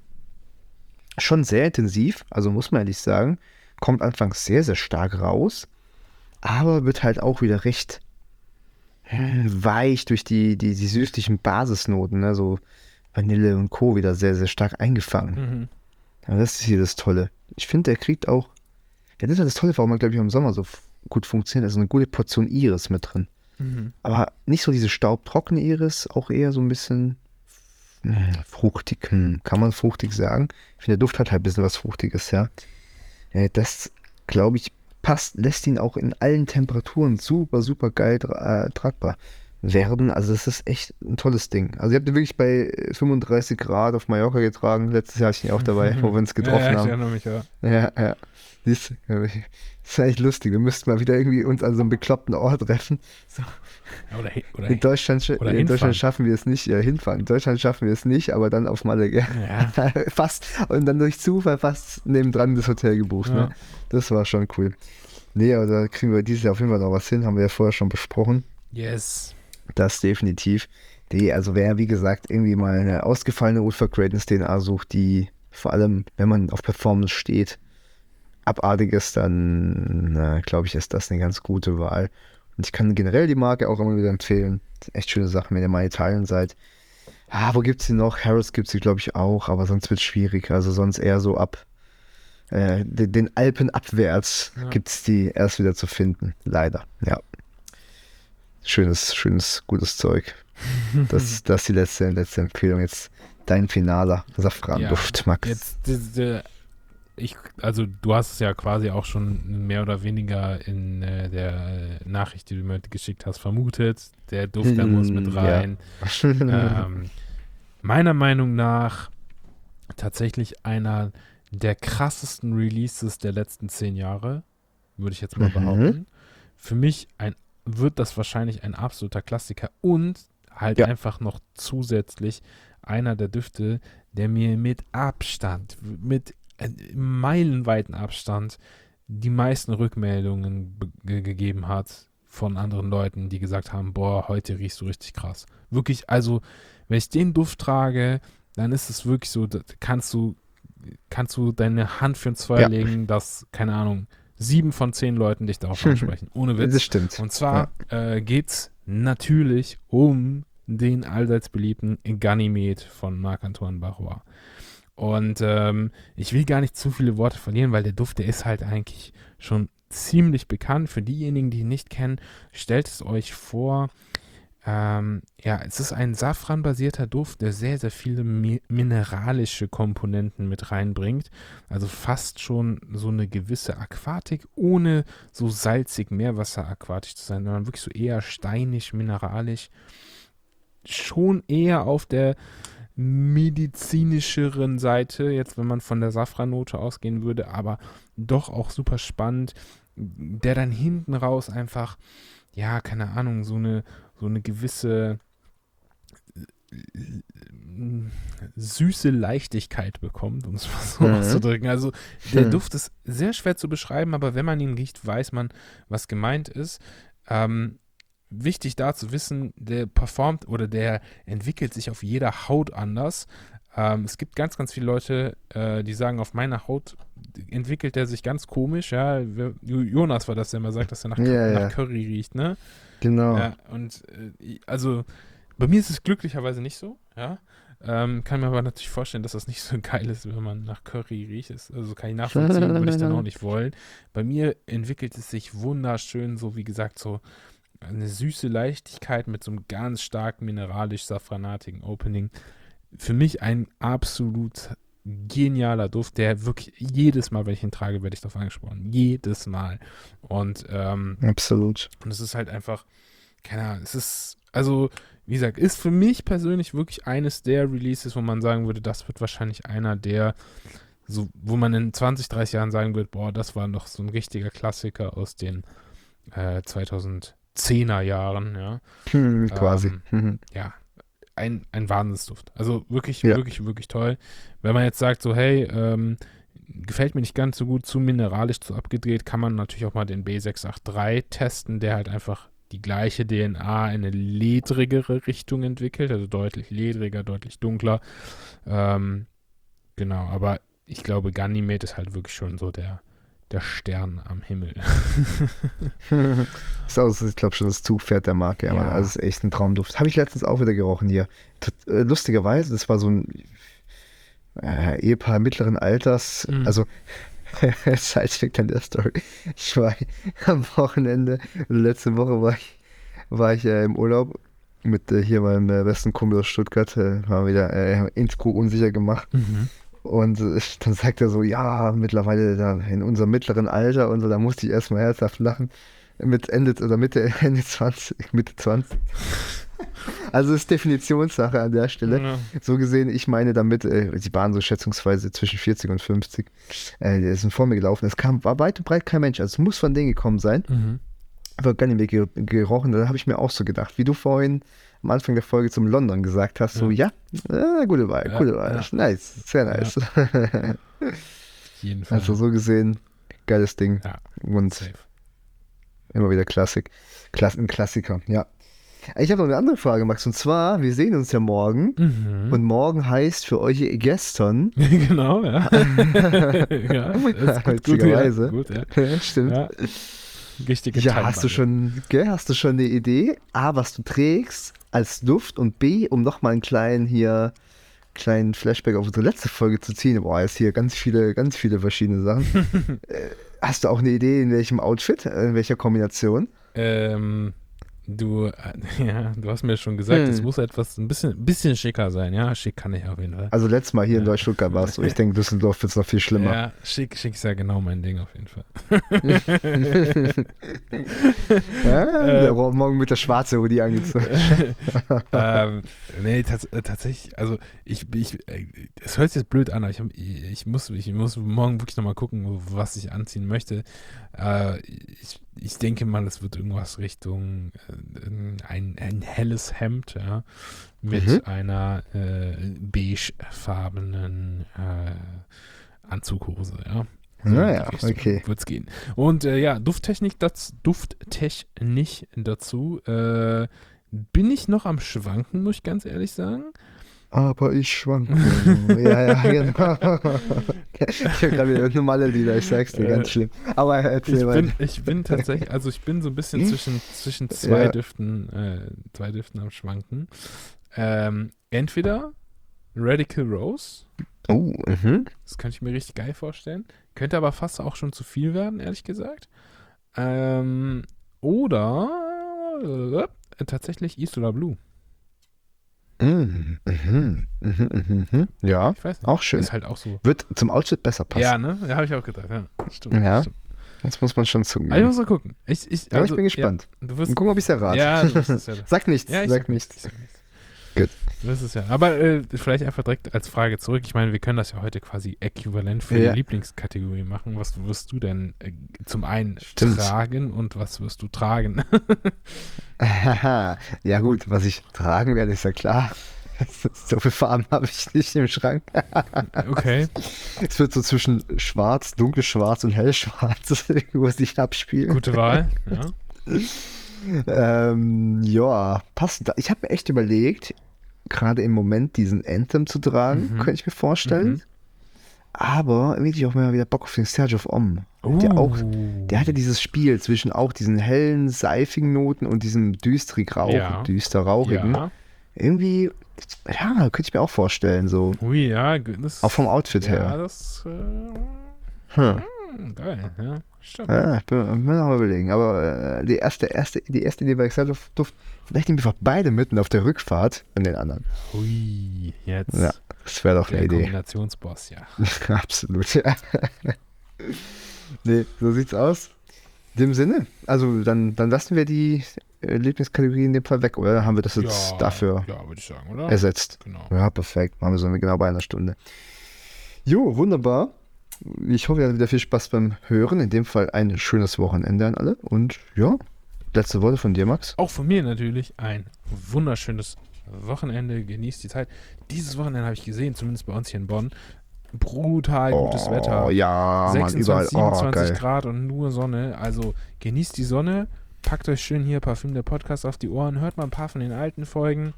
[SPEAKER 2] Schon sehr intensiv, also muss man ehrlich sagen. Kommt anfangs sehr, sehr stark raus, aber wird halt auch wieder recht weich durch die, die, die süßlichen Basisnoten, ne? so Vanille und Co. wieder sehr, sehr stark eingefangen. Mhm. Ja, das ist hier das Tolle. Ich finde, der kriegt auch, ja, das ist ja das Tolle, warum er, glaube ich, im Sommer so gut funktioniert. Also eine gute Portion Iris mit drin. Mhm. Aber nicht so diese staubtrockene Iris, auch eher so ein bisschen fruchtig. Hm, kann man fruchtig sagen? Ich finde, der Duft hat halt ein bisschen was Fruchtiges, ja. ja das, glaube ich, passt, lässt ihn auch in allen Temperaturen super, super geil äh, tragbar werden. Also das ist echt ein tolles Ding. Also ich habe den wirklich bei 35 Grad auf Mallorca getragen. Letztes Jahr hatte ich ihn auch dabei, wo wir uns getroffen ja, ja, ich haben. Mich, ja. ja, ja. Siehst du, das ist echt lustig. Wir müssten mal wieder irgendwie uns an so einem bekloppten Ort treffen. So. Oder, oder, in Deutschland, oder in Deutschland schaffen wir es nicht, ja, hinfahren. In Deutschland schaffen wir es nicht, aber dann auf Malle, ja. fast. Und dann durch Zufall fast nebendran das Hotel gebucht. Ne? Das war schon cool. Nee, aber da kriegen wir dieses Jahr auf jeden Fall noch was hin, haben wir ja vorher schon besprochen.
[SPEAKER 1] Yes.
[SPEAKER 2] Das definitiv. Die, also wer, wie gesagt, irgendwie mal eine ausgefallene Ultra Greatness DNA sucht, die vor allem, wenn man auf Performance steht, abartig ist, dann glaube ich, ist das eine ganz gute Wahl. Und ich kann generell die Marke auch immer wieder empfehlen. Echt schöne Sachen, wenn ihr mal in Italien seid. Ah, wo gibt es sie noch? Harris gibt sie, glaube ich, auch, aber sonst wird es schwierig. Also sonst eher so ab äh, den, den Alpen abwärts ja. gibt es die erst wieder zu finden. Leider, ja schönes, schönes, gutes Zeug. Das, das ist die letzte, letzte Empfehlung. Jetzt dein finaler Safranduft, ja, Max. Jetzt,
[SPEAKER 1] diese, ich, also du hast es ja quasi auch schon mehr oder weniger in äh, der Nachricht, die du mir geschickt hast, vermutet. Der Duft, der muss mit rein. Ja. ähm, meiner Meinung nach tatsächlich einer der krassesten Releases der letzten zehn Jahre, würde ich jetzt mal mhm. behaupten. Für mich ein wird das wahrscheinlich ein absoluter Klassiker und halt ja. einfach noch zusätzlich einer der Düfte, der mir mit Abstand, mit meilenweiten Abstand die meisten Rückmeldungen gegeben hat von anderen Leuten, die gesagt haben, boah, heute riechst du richtig krass. Wirklich, also, wenn ich den Duft trage, dann ist es wirklich so, kannst du, kannst du deine Hand für ein Zwei ja. legen, dass, keine Ahnung, sieben von zehn Leuten dich darauf ansprechen. Ohne Witz.
[SPEAKER 2] Das stimmt.
[SPEAKER 1] Und zwar ja. äh, geht es natürlich um den allseits beliebten Ganymed von Marc-Antoine Barrois. Und ähm, ich will gar nicht zu viele Worte verlieren, weil der Duft, der ist halt eigentlich schon ziemlich bekannt. Für diejenigen, die ihn nicht kennen, stellt es euch vor, ähm, ja, es ist ein Safran-basierter Duft, der sehr, sehr viele mi mineralische Komponenten mit reinbringt. Also fast schon so eine gewisse Aquatik, ohne so salzig Meerwasser-aquatisch zu sein, sondern wirklich so eher steinig, mineralisch. Schon eher auf der medizinischeren Seite, jetzt wenn man von der Safrannote ausgehen würde, aber doch auch super spannend, der dann hinten raus einfach, ja, keine Ahnung, so eine so eine gewisse süße Leichtigkeit bekommt, um es mal so mhm. auszudrücken. Also der mhm. Duft ist sehr schwer zu beschreiben, aber wenn man ihn riecht, weiß man, was gemeint ist. Ähm, wichtig da zu wissen, der performt oder der entwickelt sich auf jeder Haut anders. Ähm, es gibt ganz, ganz viele Leute, äh, die sagen, auf meiner Haut entwickelt er sich ganz komisch. Ja, Jonas war das, der immer sagt, dass er nach, ja, nach Curry riecht, ne?
[SPEAKER 2] Genau.
[SPEAKER 1] Ja, und äh, also bei mir ist es glücklicherweise nicht so, ja. Ähm, kann mir aber natürlich vorstellen, dass das nicht so geil ist, wenn man nach Curry riecht. Also kann ich nachvollziehen, würde ich dann auch nicht wollen. Bei mir entwickelt es sich wunderschön, so wie gesagt, so eine süße Leichtigkeit mit so einem ganz stark mineralisch-safranatigen Opening. Für mich ein absolut genialer Duft, der wirklich jedes Mal, wenn ich ihn trage, werde ich darauf angesprochen. Jedes Mal. Und ähm,
[SPEAKER 2] absolut.
[SPEAKER 1] Und es ist halt einfach, keine Ahnung, es ist, also, wie gesagt, ist für mich persönlich wirklich eines der Releases, wo man sagen würde, das wird wahrscheinlich einer der, so, wo man in 20, 30 Jahren sagen wird, boah, das war noch so ein richtiger Klassiker aus den äh, 2010er Jahren, ja.
[SPEAKER 2] Hm, quasi.
[SPEAKER 1] Ähm, ja, ein, ein Wahnsinnsduft. Also wirklich, ja. wirklich, wirklich toll. Wenn man jetzt sagt, so, hey, ähm, gefällt mir nicht ganz so gut, zu mineralisch, zu abgedreht. Kann man natürlich auch mal den B683 testen, der halt einfach die gleiche DNA in eine ledrigere Richtung entwickelt, also deutlich ledriger, deutlich dunkler. Ähm, genau, aber ich glaube, Ganymed ist halt wirklich schon so der, der Stern am Himmel.
[SPEAKER 2] ist auch, ich glaube schon das Zugpferd der Marke. Ja, ja. Also ist echt ein Traumduft. Habe ich letztens auch wieder gerochen hier. Äh, lustigerweise, das war so ein äh, Ehepaar mittleren Alters. Mhm. Also Sidefact an der Story. Ich war am Wochenende, letzte Woche war ich, war ich äh, im Urlaub mit äh, hier meinem äh, besten Kumpel aus Stuttgart. Äh, haben wieder äh, Intro unsicher gemacht. Mhm. Und dann sagt er so, ja, mittlerweile da in unserem mittleren Alter und so, da musste ich erstmal herzhaft lachen. Mit Ende oder Mitte, Ende 20, Mitte 20. Also ist Definitionssache an der Stelle. Ja. So gesehen, ich meine damit, äh, sie waren so schätzungsweise zwischen 40 und 50. Äh, die sind vor mir gelaufen. Es kam, war weit und breit kein Mensch. Also es muss von denen gekommen sein. Mhm. Aber gar nicht mehr gerochen. Da habe ich mir auch so gedacht, wie du vorhin am Anfang der Folge zum London gesagt hast, so ja, ja äh, gute Wahl, ja, gute Wahl. Ja. Nice, sehr nice. Ja. jeden Fall. Also so gesehen, geiles Ding. Ja, und safe. immer wieder Klassik. Klass ein Klassiker, ja. Ich habe noch eine andere Frage, Max. Und zwar, wir sehen uns ja morgen. Mhm. Und morgen heißt für euch gestern.
[SPEAKER 1] genau, ja.
[SPEAKER 2] ja, Witzigerweise. Gut, ja. Gut, ja. Stimmt. Ja. Richtige ja, hast du schon, gell, hast du schon eine Idee? A, was du trägst als Duft und B, um nochmal einen kleinen hier, kleinen Flashback auf unsere letzte Folge zu ziehen. Boah, jetzt hier ganz viele, ganz viele verschiedene Sachen. äh, hast du auch eine Idee, in welchem Outfit, in welcher Kombination?
[SPEAKER 1] Ähm, Du, äh, ja, du hast mir schon gesagt, hm. es muss etwas ein bisschen, bisschen schicker sein. Ja, schick kann ich auf jeden Fall.
[SPEAKER 2] Also letztes Mal hier ja. in Deutsch-Stuttgart warst du. Ich denke, Düsseldorf wird es noch viel schlimmer.
[SPEAKER 1] Ja, schick, schick ist ja genau mein Ding auf jeden Fall.
[SPEAKER 2] ja, äh, morgen mit der schwarze Hoodie angezogen.
[SPEAKER 1] ähm, nee, tats äh, tatsächlich, also ich, ich, es hört sich jetzt blöd an, aber ich, ich, muss, ich muss morgen wirklich nochmal gucken, was ich anziehen möchte. Äh, ich, ich denke mal, es wird irgendwas Richtung äh, ein, ein helles Hemd, ja, mit mhm. einer äh, beigefarbenen äh, Anzughose, ja.
[SPEAKER 2] So naja, okay.
[SPEAKER 1] Wird's gehen. Und äh, ja, Dufttechnik, das, Dufttechnik dazu. Äh, bin ich noch am Schwanken, muss ich ganz ehrlich sagen
[SPEAKER 2] aber ich schwanke. ja, ja, genau. ich höre gerade wieder normale Lieder, ich sag's dir, ganz schlimm. Aber erzähl
[SPEAKER 1] ich bin, ich bin tatsächlich, also ich bin so ein bisschen zwischen, zwischen zwei ja. Düften, äh, zwei Düften am Schwanken. Ähm, entweder Radical Rose.
[SPEAKER 2] Oh, mhm.
[SPEAKER 1] Das könnte ich mir richtig geil vorstellen. Könnte aber fast auch schon zu viel werden, ehrlich gesagt. Ähm, oder äh, tatsächlich Isola Blue.
[SPEAKER 2] Mhm, mhm, mhm, mhm, ja, ich weiß nicht. auch schön.
[SPEAKER 1] Ist halt auch so.
[SPEAKER 2] Wird zum Outfit besser passen.
[SPEAKER 1] Ja, ne? Ja, habe ich auch gedacht. Ja,
[SPEAKER 2] stimmt. Ja, stimmt. Jetzt muss man schon zugeben.
[SPEAKER 1] Also ich muss mal gucken. Ich, ich,
[SPEAKER 2] also, ja, ich bin gespannt. Ja, du wirst, Mal gucken, ob ich es errate. Ja, du wirst es ja. sag nichts, ja, sag, sag nichts. nichts.
[SPEAKER 1] Gut. Das ist ja. Aber äh, vielleicht einfach direkt als Frage zurück. Ich meine, wir können das ja heute quasi äquivalent für ja. die Lieblingskategorie machen. Was wirst du denn äh, zum einen Stimmt. tragen und was wirst du tragen?
[SPEAKER 2] ja, gut, was ich tragen werde, ist ja klar. So viele Farben habe ich nicht im Schrank.
[SPEAKER 1] okay.
[SPEAKER 2] Es wird so zwischen schwarz, dunkelschwarz und hellschwarz, wo es sich abspielt.
[SPEAKER 1] Gute Wahl, ja.
[SPEAKER 2] Ähm, ja, passend. Ich habe mir echt überlegt, gerade im Moment diesen Anthem zu tragen, mhm. könnte ich mir vorstellen. Mhm. Aber irgendwie auch mal wieder Bock auf den Serge of Om. Uh. Der auch, der hatte dieses Spiel zwischen auch diesen hellen, seifigen Noten und diesem düstrig rauch, ja. düster rauchigen. Ja. Irgendwie, ja, könnte ich mir auch vorstellen, so.
[SPEAKER 1] Ui, ja,
[SPEAKER 2] das, Auch vom Outfit
[SPEAKER 1] ja,
[SPEAKER 2] her.
[SPEAKER 1] Ja, das, äh, hm. hm. geil, ja. Stimmt. Ja,
[SPEAKER 2] ich bin, bin noch mal überlegen. Aber äh, die erste, erste, die erste Idee bei Excel Duft, vielleicht nehmen wir einfach beide mitten auf der Rückfahrt an den anderen.
[SPEAKER 1] Hui, jetzt.
[SPEAKER 2] Ja, das wäre doch eine Idee.
[SPEAKER 1] Kombinationsboss, ja.
[SPEAKER 2] Absolut, ja. nee, so sieht's aus. In dem Sinne, also dann, dann lassen wir die äh, Lieblingskategorie in dem Fall weg, oder haben wir das jetzt ja, dafür
[SPEAKER 1] ja, sagen,
[SPEAKER 2] ersetzt?
[SPEAKER 1] Genau.
[SPEAKER 2] Ja, perfekt. Machen wir so genau bei einer Stunde. Jo, wunderbar. Ich hoffe, ihr hattet wieder viel Spaß beim Hören. In dem Fall ein schönes Wochenende an alle. Und ja, letzte Worte von dir, Max.
[SPEAKER 1] Auch von mir natürlich ein wunderschönes Wochenende. Genießt die Zeit. Dieses Wochenende habe ich gesehen, zumindest bei uns hier in Bonn. brutal gutes
[SPEAKER 2] oh,
[SPEAKER 1] Wetter.
[SPEAKER 2] ja,
[SPEAKER 1] 26,
[SPEAKER 2] Mann, überall.
[SPEAKER 1] 27
[SPEAKER 2] Oh, geil.
[SPEAKER 1] Grad und nur Sonne. Also genießt die Sonne, packt euch schön hier Parfüm der Podcast auf die Ohren, hört mal ein paar von den alten Folgen.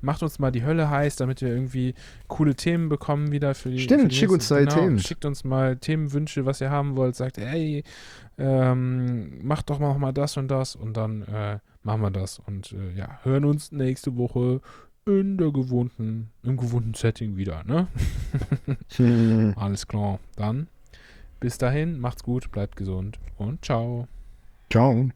[SPEAKER 1] Macht uns mal die Hölle heiß, damit wir irgendwie coole Themen bekommen wieder für die.
[SPEAKER 2] Stimmt,
[SPEAKER 1] für die
[SPEAKER 2] schick uns
[SPEAKER 1] genau,
[SPEAKER 2] Themen.
[SPEAKER 1] Schickt uns mal Themenwünsche, was ihr haben wollt. Sagt, ey, ähm, macht doch mal, mal das und das und dann äh, machen wir das. Und äh, ja, hören uns nächste Woche in der gewohnten, im gewohnten Setting wieder, ne? Alles klar. Dann bis dahin, macht's gut, bleibt gesund und ciao.
[SPEAKER 2] Ciao.